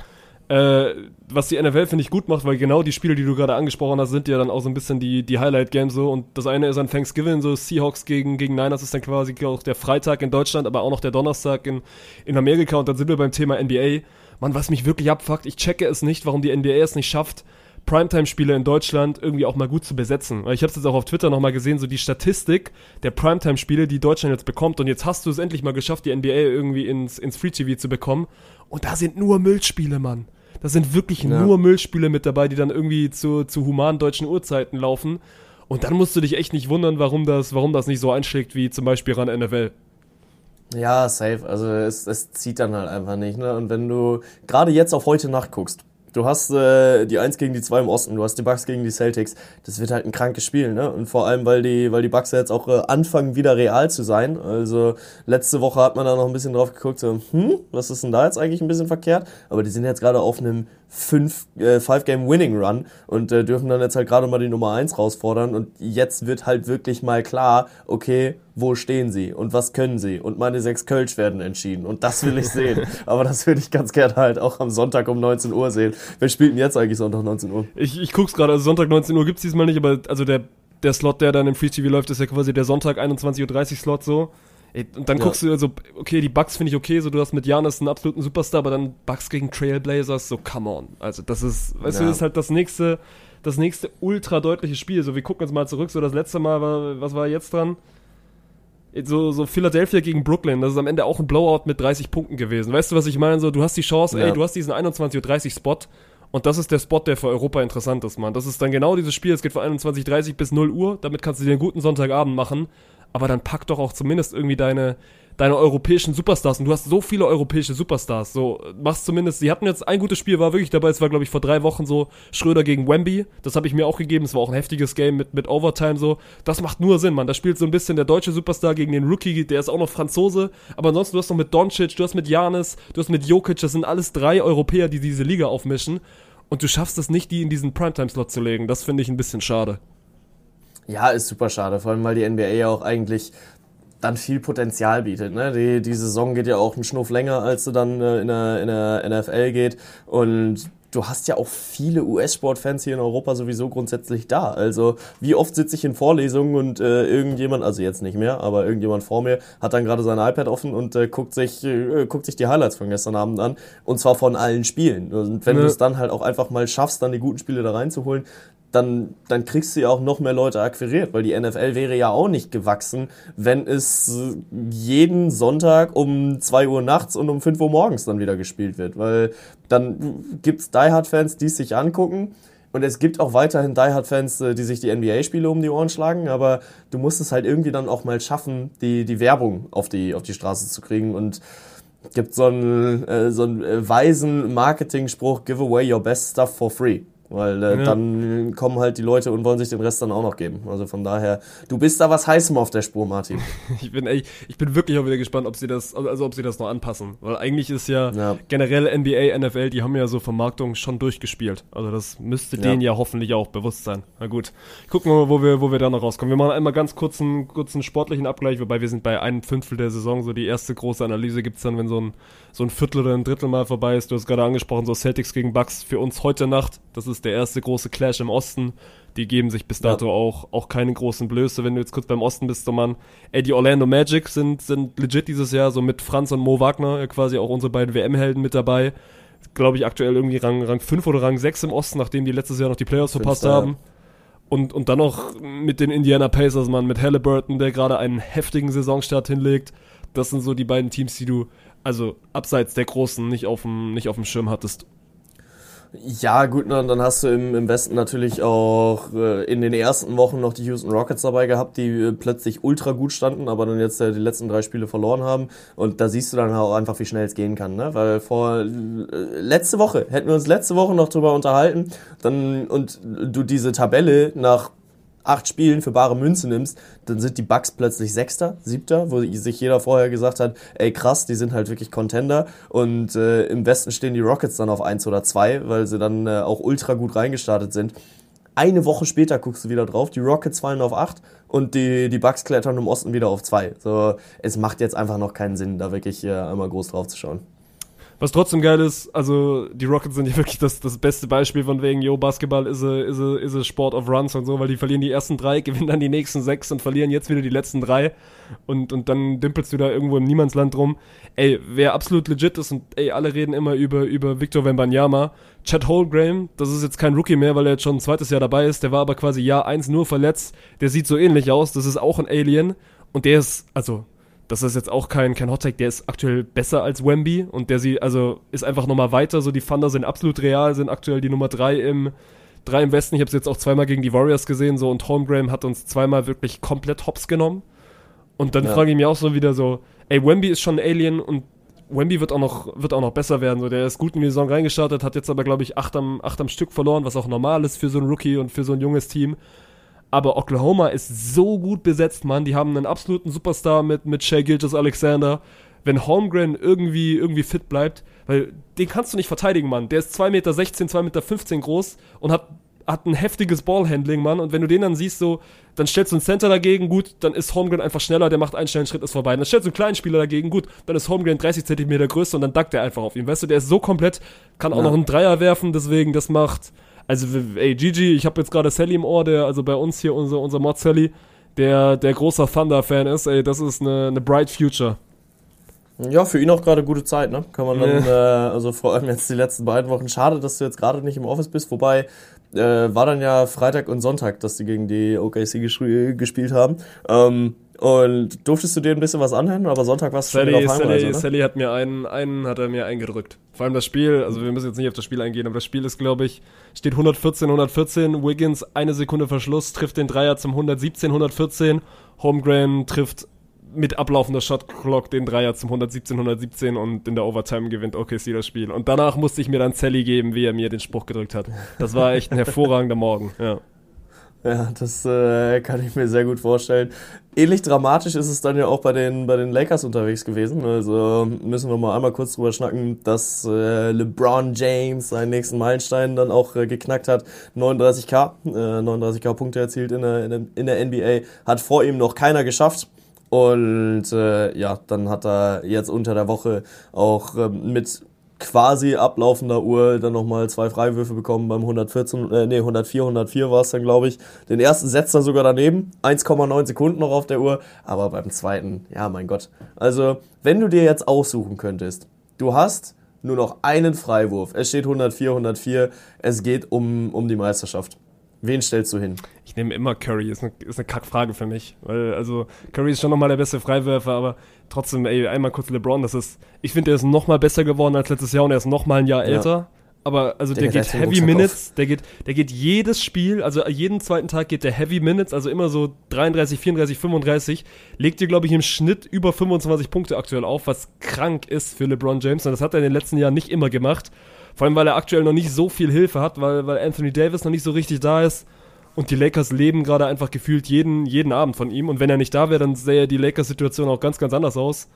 äh, was die NFL, finde ich, gut macht, weil genau die Spiele, die du gerade angesprochen hast, sind ja dann auch so ein bisschen die, die Highlight-Games so. Und das eine ist an Thanksgiving, so Seahawks gegen, gegen Niners ist dann quasi auch der Freitag in Deutschland, aber auch noch der Donnerstag in, in Amerika. Und dann sind wir beim Thema NBA. Mann, was mich wirklich abfuckt, ich checke es nicht, warum die NBA es nicht schafft, Primetime-Spiele in Deutschland irgendwie auch mal gut zu besetzen. Weil ich habe es jetzt auch auf Twitter nochmal gesehen, so die Statistik der Primetime-Spiele, die Deutschland jetzt bekommt. Und jetzt hast du es endlich mal geschafft, die NBA irgendwie ins, ins Free-TV zu bekommen. Und da sind nur Müllspiele, Mann. Da sind wirklich Ja. nur Müllspiele mit dabei, die dann irgendwie zu, zu humanen deutschen Uhrzeiten laufen. Und dann musst du dich echt nicht wundern, warum das, warum das nicht so einschlägt wie zum Beispiel ran NFL. Ja, safe. Also es, es zieht dann halt einfach nicht. Ne? Und wenn du gerade jetzt auf heute Nacht guckst, du hast äh, die 1 gegen die 2 im Osten, du hast die Bucks gegen die Celtics, das wird halt ein krankes Spiel. Ne? Und vor allem, weil die, weil die Bucks ja jetzt auch äh, anfangen, wieder real zu sein. Also letzte Woche hat man da noch ein bisschen drauf geguckt, so, hm, was ist denn da jetzt eigentlich ein bisschen verkehrt? Aber die sind jetzt gerade auf einem 5 äh, Five Game Winning Run und äh, dürfen dann jetzt halt gerade mal die Nummer 1 herausfordern und jetzt wird halt wirklich mal klar, okay, wo stehen sie und was können sie und meine sechs Kölsch werden entschieden und das will ich sehen. Aber das würde ich ganz gerne halt auch am Sonntag um 19 Uhr sehen. Wer spielt denn jetzt eigentlich Sonntag 19 Uhr? Ich, ich guck's gerade, also Sonntag 19 Uhr gibt's diesmal nicht, aber also der, der Slot, der dann im Free TV läuft, ist ja quasi der Sonntag 21.30 Uhr Slot so. Und dann Ja. guckst du also, okay, die Bucks finde ich okay, so du hast mit Janis einen absoluten Superstar, aber dann Bucks gegen Trailblazers, so come on. Also das ist, weißt du, Ja. das ist halt das nächste, das nächste ultra deutliche Spiel. So, wir gucken jetzt mal zurück, so das letzte Mal war, was war jetzt dran? So, so Philadelphia gegen Brooklyn, das ist am Ende auch ein Blowout mit 30 Punkten gewesen. Weißt du, was ich meine? So, du hast die Chance, Ja. ey, du hast diesen 21.30 Uhr Spot und das ist der Spot, der für Europa interessant ist, Mann. Das ist dann genau dieses Spiel, es geht von 21.30 bis 0 Uhr, damit kannst du dir einen guten Sonntagabend machen. Aber dann pack doch auch zumindest irgendwie deine, deine europäischen Superstars. Und du hast so viele europäische Superstars. So, machst zumindest, sie hatten jetzt ein gutes Spiel, war wirklich dabei, es war, glaube ich, vor drei Wochen so Schröder gegen Wemby. Das habe ich mir auch gegeben. Es war auch ein heftiges Game mit, mit Overtime so. Das macht nur Sinn, man. Da spielt so ein bisschen der deutsche Superstar gegen den Rookie, der ist auch noch Franzose. Aber ansonsten, du hast noch mit Doncic, du hast mit Janis, du hast mit Jokic, das sind alles drei Europäer, die diese Liga aufmischen. Und du schaffst es nicht, die in diesen Primetime-Slot zu legen. Das finde ich ein bisschen schade. Ja, ist super schade, vor allem weil die NBA ja auch eigentlich dann viel Potenzial bietet. Ne? Die, die Saison geht ja auch einen Schnuff länger, als sie dann äh, in, der, in der NFL geht. Und du hast ja auch viele US-Sportfans hier in Europa sowieso grundsätzlich da. Also wie oft sitze ich in Vorlesungen und äh, irgendjemand, also jetzt nicht mehr, aber irgendjemand vor mir hat dann gerade sein iPad offen und äh, guckt sich äh, guckt sich die Highlights von gestern Abend an und zwar von allen Spielen. Und wenn Ja. du es dann halt auch einfach mal schaffst, dann die guten Spiele da reinzuholen, dann, dann kriegst du ja auch noch mehr Leute akquiriert, weil die NFL wäre ja auch nicht gewachsen, wenn es jeden Sonntag um 2 Uhr nachts und um 5 Uhr morgens dann wieder gespielt wird, weil dann gibt's Die Hard-Fans, die sich angucken und es gibt auch weiterhin Die Hard-Fans, äh, die sich die NBA-Spiele um die Ohren schlagen, aber du musst es halt irgendwie dann auch mal schaffen, die, die Werbung auf die, auf die Straße zu kriegen und gibt so einen, äh, so einen äh, weisen Marketing-Spruch, give away your best stuff for free. Weil äh, Ja. dann kommen halt die Leute und wollen sich den Rest dann auch noch geben. Also von daher, du bist da was Heißem auf der Spur, Martin. Ich bin echt, ich bin wirklich auch wieder gespannt, ob sie das, also ob sie das noch anpassen. Weil eigentlich ist ja, Ja. generell NBA, NFL, die haben ja so Vermarktung schon durchgespielt. Also das müsste denen ja hoffentlich auch bewusst sein. Na gut. Gucken wir mal, wo wir, wo wir da noch rauskommen. Wir machen einmal ganz kurzen, kurzen sportlichen Abgleich, wobei wir sind bei einem Fünftel der Saison. So die erste große Analyse gibt's dann, wenn so ein, so ein Viertel oder ein Drittel mal vorbei ist. Du hast gerade angesprochen, so Celtics gegen Bucks für uns heute Nacht. Das ist der erste große Clash im Osten. Die geben sich bis dato auch, auch keine großen Blöße. Wenn du jetzt kurz beim Osten bist, so man, ey, die Orlando Magic sind, sind legit dieses Jahr, so mit Franz und Mo Wagner, ja, quasi auch unsere beiden WM-Helden mit dabei. Glaube ich aktuell irgendwie Rang, Rang 5 oder Rang 6 im Osten, nachdem die letztes Jahr noch die Playoffs verpasst Fünfter, haben. Und, und dann noch mit den Indiana Pacers, Mann, mit Halliburton, der gerade einen heftigen Saisonstart hinlegt. Das sind so die beiden Teams, die du, also abseits der Großen, nicht auf dem, nicht auf dem Schirm hattest. Ja, gut, na, dann hast du im, im Westen natürlich auch äh, in den ersten Wochen noch die Houston Rockets dabei gehabt, die äh, plötzlich ultra gut standen, aber dann jetzt äh, die letzten drei Spiele verloren haben. Und da siehst du dann auch einfach, wie schnell es gehen kann, ne? Weil vor äh, letzte Woche, hätten wir uns letzte Woche noch drüber unterhalten, dann und du diese Tabelle nach acht Spielen für bare Münze nimmst, dann sind die Bucks plötzlich Sechster, Siebter, wo sich jeder vorher gesagt hat, ey krass, die sind halt wirklich Contender. Und äh, im Westen stehen die Rockets dann auf eins oder zwei, weil sie dann äh, auch ultra gut reingestartet sind. Eine Woche später guckst du wieder drauf, die Rockets fallen auf acht und die, die Bucks klettern im Osten wieder auf zwei. So, es macht jetzt einfach noch keinen Sinn, da wirklich äh, einmal groß drauf zu schauen. Was trotzdem geil ist, also die Rockets sind ja wirklich das, das beste Beispiel von wegen, yo, Basketball ist a, is, a, is a Sport of Runs und so, weil die verlieren die ersten drei, gewinnen dann die nächsten sechs und verlieren jetzt wieder die letzten drei und, und dann dümpelst du da irgendwo im Niemandsland rum. Ey, wer absolut legit ist und ey, alle reden immer über, über Victor Wembanyama. Chad Holmgren, das ist jetzt kein Rookie mehr, weil er jetzt schon ein zweites Jahr dabei ist, der war aber quasi Jahr eins nur verletzt, der sieht so ähnlich aus, das ist auch ein Alien und der ist, also das ist jetzt auch kein, kein Hottake, der ist aktuell besser als Wemby und der sie, also ist einfach nochmal weiter. So, die Thunder sind absolut real, sind aktuell die Nummer drei im, drei im Westen. Ich habe es jetzt auch zweimal gegen die Warriors gesehen, so und Holmgren hat uns zweimal wirklich komplett hops genommen. Und dann Ja. frage ich mich auch so wieder so, ey, Wemby ist schon ein Alien und Wemby wird auch noch, wird auch noch besser werden. So, der ist gut in die Saison reingestartet, hat jetzt aber, glaube ich, acht am, acht am Stück verloren, was auch normal ist für so einen Rookie und für so ein junges Team. Aber Oklahoma ist so gut besetzt, Mann. Die haben einen absoluten Superstar mit, mit Shea Gilgis Alexander. Wenn Holmgren irgendwie, irgendwie fit bleibt, weil den kannst du nicht verteidigen, Mann. Der ist 2,16 Meter, 2,15 Meter groß und hat, hat ein heftiges Ballhandling, Mann. Und wenn du den dann siehst, so, dann stellst du einen Center dagegen, gut, dann ist Holmgren einfach schneller, der macht einen schnellen Schritt, ist vorbei. Dann stellst du einen kleinen Spieler dagegen, gut, dann ist Holmgren 30 Zentimeter größer und dann duckt er einfach auf ihn. Weißt du, der ist so komplett, kann auch Ja. noch einen Dreier werfen, deswegen, das macht, also, ey, Gigi, ich habe jetzt gerade Sally im Ohr, der, also bei uns hier, unser, unser Mod Sally, der, der großer Thunder-Fan ist, ey, das ist eine, eine bright future. Ja, für ihn auch gerade gute Zeit, ne? Kann man dann, äh, also vor allem jetzt die letzten beiden Wochen. Schade, dass du jetzt gerade nicht im Office bist, wobei äh, war dann ja Freitag und Sonntag, dass die gegen die OKC gespielt haben. Ähm, Und durftest du dir ein bisschen was anhören, aber Sonntag warst du schon Sally, wieder auf Sally, oder? Sally hat mir einen, einen hat er mir eingedrückt. Vor allem das Spiel, also wir müssen jetzt nicht auf das Spiel eingehen, aber das Spiel ist, glaube ich, steht 114, 114, Wiggins eine Sekunde Verschluss, trifft den Dreier zum 117, 114, Holmgren trifft mit ablaufender Shotclock den Dreier zum 117, 117 und in der Overtime gewinnt OKC das Spiel. Und danach musste ich mir dann Sally geben, wie er mir den Spruch gedrückt hat. Das war echt ein hervorragender Morgen, ja. Ja, das äh, kann ich mir sehr gut vorstellen. Ähnlich dramatisch ist es dann ja auch bei den, bei den Lakers unterwegs gewesen. Also müssen wir mal einmal kurz drüber schnacken, dass äh, LeBron James seinen nächsten Meilenstein dann auch äh, geknackt hat. 39k, äh, 39k Punkte erzielt in der, in, der, NBA. Hat vor ihm noch keiner geschafft. Und äh, ja, dann hat er jetzt unter der Woche auch ähm, mit quasi ablaufender Uhr dann nochmal zwei Freiwürfe bekommen beim 114, äh, nee, 104, 104 war es dann, glaube ich. Den ersten setzt er sogar daneben, 1,9 Sekunden noch auf der Uhr, aber beim zweiten, ja, mein Gott. Also, wenn du dir jetzt aussuchen könntest, du hast nur noch einen Freiwurf, es steht 104, 104, es geht um, um die Meisterschaft. Wen stellst du hin? Ich nehme immer Curry, ist eine, ist eine Kackfrage für mich. Weil, also, Curry ist schon nochmal der beste Freiwerfer, aber trotzdem, ey, einmal kurz LeBron, das ist, ich finde, der ist nochmal besser geworden als letztes Jahr und er ist nochmal ein Jahr Ja. älter. Aber, also, der, Der geht Heavy Minutes, der geht, der geht jedes Spiel, also jeden zweiten Tag geht der Heavy Minutes, also immer so 33, 34, 35, legt dir, glaube ich, im Schnitt über 25 Punkte aktuell auf, was krank ist für LeBron James und das hat er in den letzten Jahren nicht immer gemacht. Vor allem, weil er aktuell noch nicht so viel Hilfe hat, weil, weil Anthony Davis noch nicht so richtig da ist. Und die Lakers leben gerade einfach gefühlt jeden, jeden Abend von ihm. Und wenn er nicht da wäre, dann sähe die Lakers-Situation auch ganz, ganz anders aus.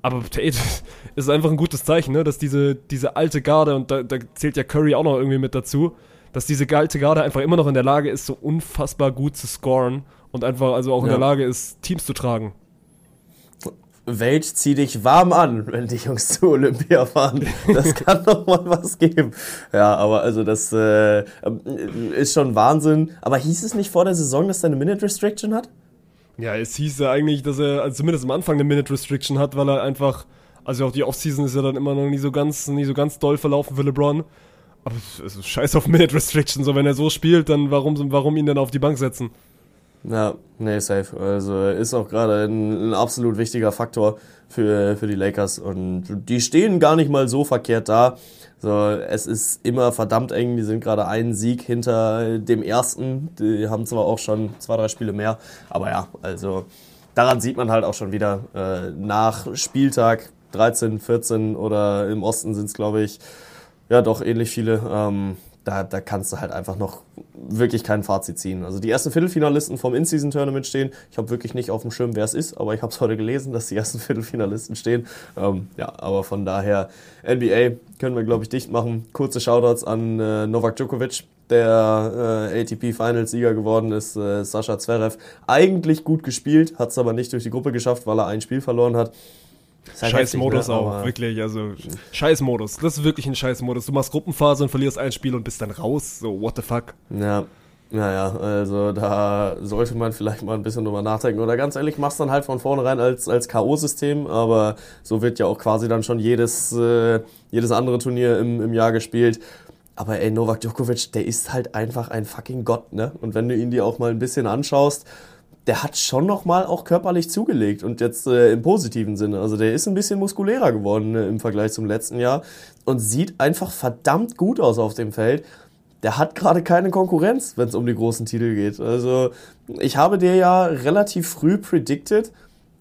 Aber ey, ist einfach ein gutes Zeichen, ne? dass diese, diese alte Garde, und da, da zählt ja Curry auch noch irgendwie mit dazu, dass diese alte Garde einfach immer noch in der Lage ist, so unfassbar gut zu scoren und einfach also auch in Ja. der Lage ist, Teams zu tragen. Welt, zieh dich warm an, wenn die Jungs zu Olympia fahren. Das kann doch mal was geben. Ja, aber also das äh, ist schon Wahnsinn. Aber hieß es nicht vor der Saison, dass er eine Minute Restriction hat? Ja, es hieß ja eigentlich, dass er also zumindest am Anfang eine Minute Restriction hat, weil er einfach, also auch die Offseason ist ja dann immer noch nie so ganz, nie so ganz doll verlaufen für LeBron. Aber es ist scheiß auf Minute Restriction, so wenn er so spielt, dann warum, warum ihn denn auf die Bank setzen? Ja, nee, safe. Also ist auch gerade ein, ein absolut wichtiger Faktor für, für die Lakers. Und die stehen gar nicht mal so verkehrt da. So, es ist immer verdammt eng. Die sind gerade einen Sieg hinter dem ersten. Die haben zwar auch schon zwei, drei Spiele mehr. Aber ja, also daran sieht man halt auch schon wieder äh, nach Spieltag 13, 14 oder im Osten sind es, glaube ich, ja doch ähnlich viele. Ähm, da, da kannst du halt einfach noch wirklich kein Fazit ziehen. Also die ersten Viertelfinalisten vom In-Season-Tournament stehen. Ich habe wirklich nicht auf dem Schirm, wer es ist, aber ich habe es heute gelesen, dass die ersten Viertelfinalisten stehen. Ähm, ja, aber von daher NBA können wir, glaube ich, dicht machen. Kurze Shoutouts an äh, Novak Djokovic, der äh, ATP-Finals-Sieger geworden ist, äh, Sascha Zverev. Eigentlich gut gespielt, hat es aber nicht durch die Gruppe geschafft, weil er ein Spiel verloren hat. Halt Scheiß Modus ne? auch, wirklich, also Scheiß Modus. Das ist wirklich ein Scheiß Modus. Du machst Gruppenphase und verlierst ein Spiel und bist dann raus. So, what the fuck? Ja, naja, also da sollte man vielleicht mal ein bisschen drüber nachdenken. Oder ganz ehrlich, machst dann halt von vornherein als, als K.O.-System, aber so wird ja auch quasi dann schon jedes, äh, jedes andere Turnier im, im Jahr gespielt. Aber ey, Novak Djokovic, der ist halt einfach ein fucking Gott, ne? Und wenn du ihn dir auch mal ein bisschen anschaust, der hat schon noch mal auch körperlich zugelegt und jetzt äh, im positiven Sinne. Also der ist ein bisschen muskulärer geworden ne, im Vergleich zum letzten Jahr und sieht einfach verdammt gut aus auf dem Feld. Der hat gerade keine Konkurrenz, wenn es um die großen Titel geht. Also ich habe dir ja relativ früh predicted,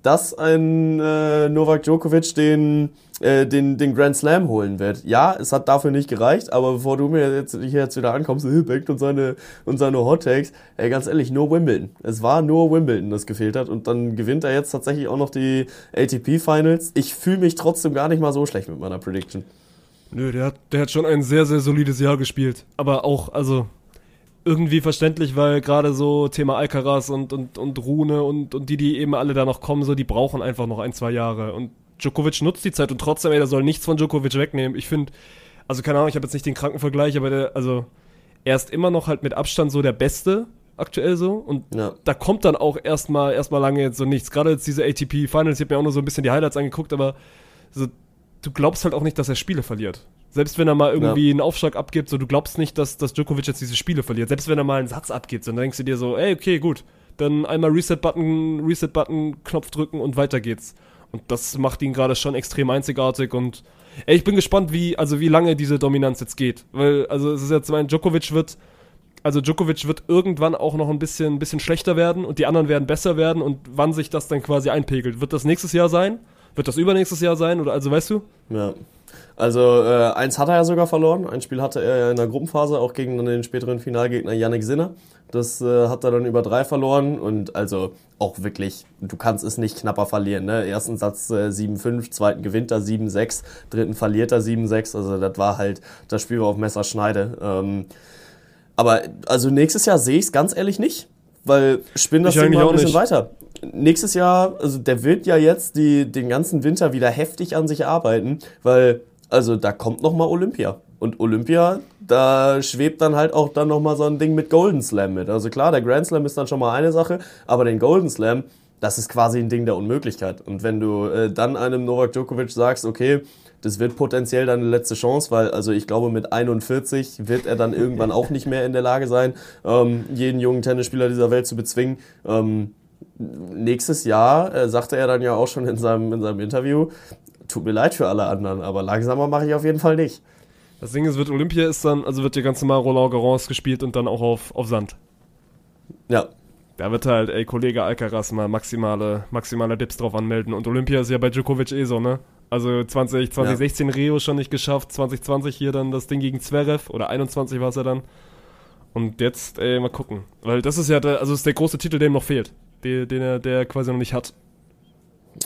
dass ein äh, Novak Djokovic den, äh, den, den Grand Slam holen wird. Ja, es hat dafür nicht gereicht, aber bevor du mir jetzt hier jetzt wieder ankommst, äh, und seine, und seine Hot Takes, ey, ganz ehrlich, nur Wimbledon. Es war nur Wimbledon, das gefehlt hat. Und dann gewinnt er jetzt tatsächlich auch noch die ATP Finals. Ich fühle mich trotzdem gar nicht mal so schlecht mit meiner Prediction. Nö, der hat, der hat schon ein sehr, sehr solides Jahr gespielt. Aber auch, also, irgendwie verständlich, weil gerade so Thema Alcaraz und, und, und Rune und, und die, die eben alle da noch kommen, so, die brauchen einfach noch ein, zwei Jahre. Und Djokovic nutzt die Zeit und trotzdem, ey, der soll nichts von Djokovic wegnehmen. Ich finde, also keine Ahnung, ich habe jetzt nicht den Krankenvergleich, aber der, also, er ist immer noch halt mit Abstand so der Beste aktuell so und Ja. da kommt dann auch erstmal erstmal lange jetzt so nichts. Gerade jetzt diese ATP Finals, ich habe mir auch nur so ein bisschen die Highlights angeguckt, aber so, du glaubst halt auch nicht, dass er Spiele verliert. Selbst wenn er mal irgendwie einen Aufschlag abgibt, so du glaubst nicht, dass, dass Djokovic jetzt diese Spiele verliert. Selbst wenn er mal einen Satz abgibt, so, dann denkst du dir so, ey, okay, gut, dann einmal Reset-Button, Reset-Button, Knopf drücken und weiter geht's. Und das macht ihn gerade schon extrem einzigartig und ey, ich bin gespannt, wie, also wie lange diese Dominanz jetzt geht. Weil, also es ist jetzt mein, Djokovic wird, also Djokovic wird irgendwann auch noch ein bisschen, ein bisschen schlechter werden und die anderen werden besser werden und wann sich das dann quasi einpegelt. Wird das nächstes Jahr sein? Wird das übernächstes Jahr sein? Oder also weißt du? Ja. Also äh, eins hat er ja sogar verloren. Ein Spiel hatte er ja in der Gruppenphase, auch gegen den späteren Finalgegner Yannick Sinner. Das äh, hat er dann über drei verloren und also auch wirklich, du kannst es nicht knapper verlieren. Ne? Ersten Satz äh, 7-5, zweiten gewinnt er 7-6, dritten verliert er 7-6. Also das war halt, das Spiel war auf Messerschneide. Ähm, aber also nächstes Jahr sehe ich es ganz ehrlich nicht, weil spinn das Ich Ding mal ein bisschen nicht. weiter. Nächstes Jahr, also der wird ja jetzt die, den ganzen Winter wieder heftig an sich arbeiten, weil also da kommt noch mal Olympia. Und Olympia, da schwebt dann halt auch dann noch mal so ein Ding mit Golden Slam mit. Also klar, der Grand Slam ist dann schon mal eine Sache, aber den Golden Slam, das ist quasi ein Ding der Unmöglichkeit. Und wenn du äh, dann einem Novak Djokovic sagst, okay, das wird potenziell deine letzte Chance, weil also ich glaube mit 41 wird er dann irgendwann auch nicht mehr in der Lage sein, ähm, jeden jungen Tennisspieler dieser Welt zu bezwingen. Ähm, nächstes Jahr äh, sagte er dann ja auch schon in seinem, in seinem Interview, tut mir leid für alle anderen, aber langsamer mache ich auf jeden Fall nicht. Das Ding ist, wird Olympia ist dann, also wird ja ganz normal Roland Garros gespielt und dann auch auf, auf Sand. Ja, Da wird halt, ey, Kollege Alcaraz mal maximale, maximale Dips drauf anmelden. Und Olympia ist ja bei Djokovic eh so, ne? Also 20, 2016 Rio schon nicht geschafft, 2020 hier dann das Ding gegen Zverev oder 21 war es ja dann. Und jetzt, ey, mal gucken. Weil das ist ja, der, also ist der große Titel, der ihm noch fehlt. Den, den er der quasi noch nicht hat.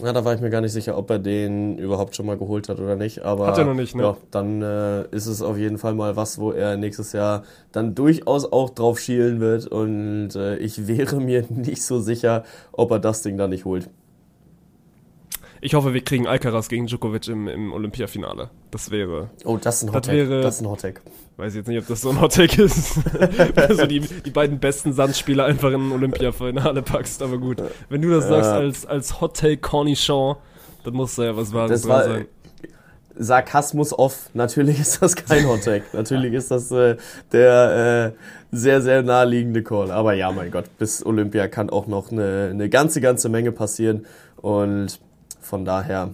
Ja, da war ich mir gar nicht sicher, ob er den überhaupt schon mal geholt hat oder nicht. Aber Hat er noch nicht, ne? Ja, dann äh, ist es auf jeden Fall mal was, wo er nächstes Jahr dann durchaus auch drauf schielen wird. Und äh, ich wäre mir nicht so sicher, ob er das Ding da nicht holt. Ich hoffe, wir kriegen Alcaraz gegen Djokovic im, im Olympiafinale. Das wäre, Oh, das ist ein Das Hottag. wäre- Das ist ein Hottag. weiß ich jetzt nicht, ob das so ein Hottake ist. also die, die beiden besten Sandspieler einfach in ein Olympiafinale packst, aber gut. Wenn du das Ja. sagst als, als Hottake Cornichon, dann muss da ja was Wahres Das dran sein. Sarkasmus off. Natürlich ist das kein Hottag. Natürlich ist das äh, der äh, sehr, sehr naheliegende Call. Aber ja, mein Gott, bis Olympia kann auch noch eine, eine ganze, ganze Menge passieren. Und von daher,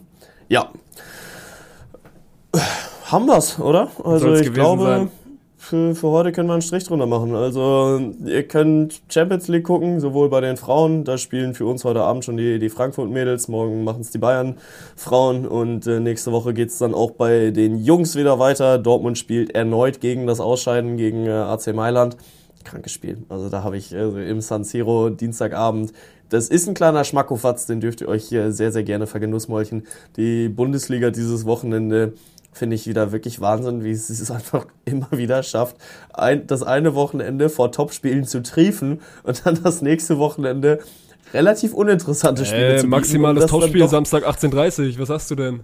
ja. Haben wir's, oder? Also Soll's ich glaube, sein. für, für heute können wir einen Strich drunter machen. Also ihr könnt Champions League gucken, sowohl bei den Frauen, da spielen für uns heute Abend schon die, die Frankfurt-Mädels, morgen machen es die Bayern-Frauen und äh, nächste Woche geht's dann auch bei den Jungs wieder weiter. Dortmund spielt erneut gegen das Ausscheiden gegen äh, AC Mailand. Krankes Spiel. Also da habe ich äh, im San Siro Dienstagabend. Das ist ein kleiner Schmackofatz, den dürft ihr euch hier sehr, sehr gerne vergenussmolchen. Die Bundesliga dieses Wochenende finde ich wieder wirklich Wahnsinn, wie es es einfach immer wieder schafft, ein, das eine Wochenende vor Topspielen zu triefen und dann das nächste Wochenende relativ uninteressante Spiele Äh, zu maximales Topspiel Samstag 18.30 Was hast du denn?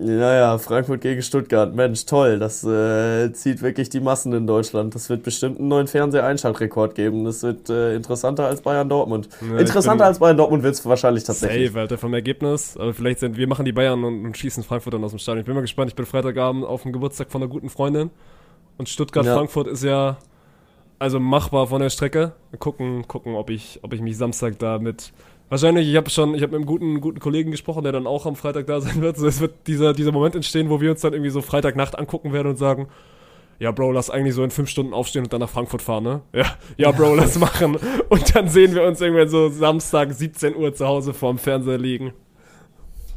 Naja, Frankfurt gegen Stuttgart. Mensch, toll. Das äh, zieht wirklich die Massen in Deutschland. Das wird bestimmt einen neuen Fernseheinschaltrekord geben. Das wird äh, interessanter als Bayern Dortmund. Ja, interessanter als Bayern Dortmund wird es wahrscheinlich tatsächlich. Safe, Alter, vom Ergebnis. Aber vielleicht sind wir machen die Bayern und, und schießen Frankfurt dann aus dem Stadion. Ich bin mal gespannt. Ich bin Freitagabend auf dem Geburtstag von einer guten Freundin. Und Stuttgart-Frankfurt ist ja also machbar von der Strecke. Gucken, gucken, ob ich, ob ich mich Samstag da mit. Wahrscheinlich, ich habe schon, ich habe mit einem guten, guten Kollegen gesprochen, der dann auch am Freitag da sein wird. So, es wird dieser, dieser Moment entstehen, wo wir uns dann irgendwie so Freitagnacht angucken werden und sagen, ja, Bro, lass eigentlich so in fünf Stunden aufstehen und dann nach Frankfurt fahren, ne? Ja, ja, Bro, lass machen. Und dann sehen wir uns irgendwann so Samstag 17 Uhr zu Hause vorm Fernseher liegen.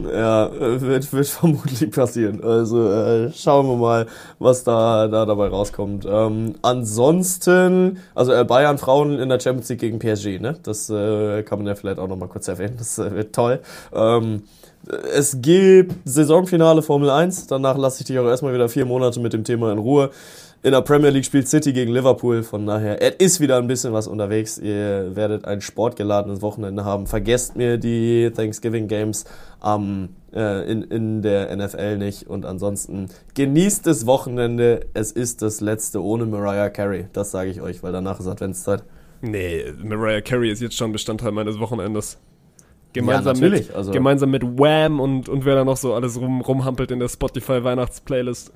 Ja, äh, wird, wird vermutlich passieren. Also äh, schauen wir mal, was da, da dabei rauskommt. Ähm, ansonsten, also äh, Bayern Frauen in der Champions League gegen PSG, ne? Das äh, kann man ja vielleicht auch noch mal kurz erwähnen. Das äh, wird toll. Ähm, es gibt Saisonfinale Formel 1. Danach lasse ich dich auch erstmal wieder vier Monate mit dem Thema in Ruhe. In der Premier League spielt City gegen Liverpool. Von daher, es ist wieder ein bisschen was unterwegs. Ihr werdet ein sportgeladenes Wochenende haben. Vergesst mir die Thanksgiving Games am, äh, in, in der NFL nicht. Und ansonsten genießt das Wochenende. Es ist das letzte ohne Mariah Carey. Das sage ich euch, weil danach ist Adventszeit. Nee, Mariah Carey ist jetzt schon Bestandteil meines Wochenendes. Gemeinsam, Ja, mit, also- gemeinsam mit Wham und, und wer da noch so alles rum, rumhampelt in der Spotify-Weihnachts-Playlist.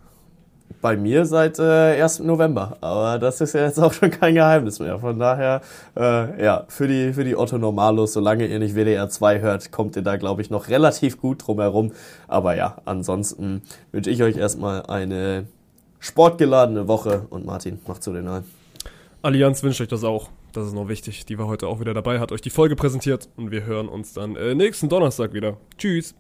Bei mir seit äh, 1. November, aber das ist ja jetzt auch schon kein Geheimnis mehr. Von daher, äh, ja, für die, für die Otto Normalos, solange ihr nicht WDR 2 hört, kommt ihr da, glaube ich, noch relativ gut drum herum. Aber ja, ansonsten wünsche ich euch erstmal eine sportgeladene Woche und Martin, macht zu den ein. Allianz wünscht euch das auch. Das ist noch wichtig. Die war heute auch wieder dabei, hat euch die Folge präsentiert und wir hören uns dann äh, nächsten Donnerstag wieder. Tschüss.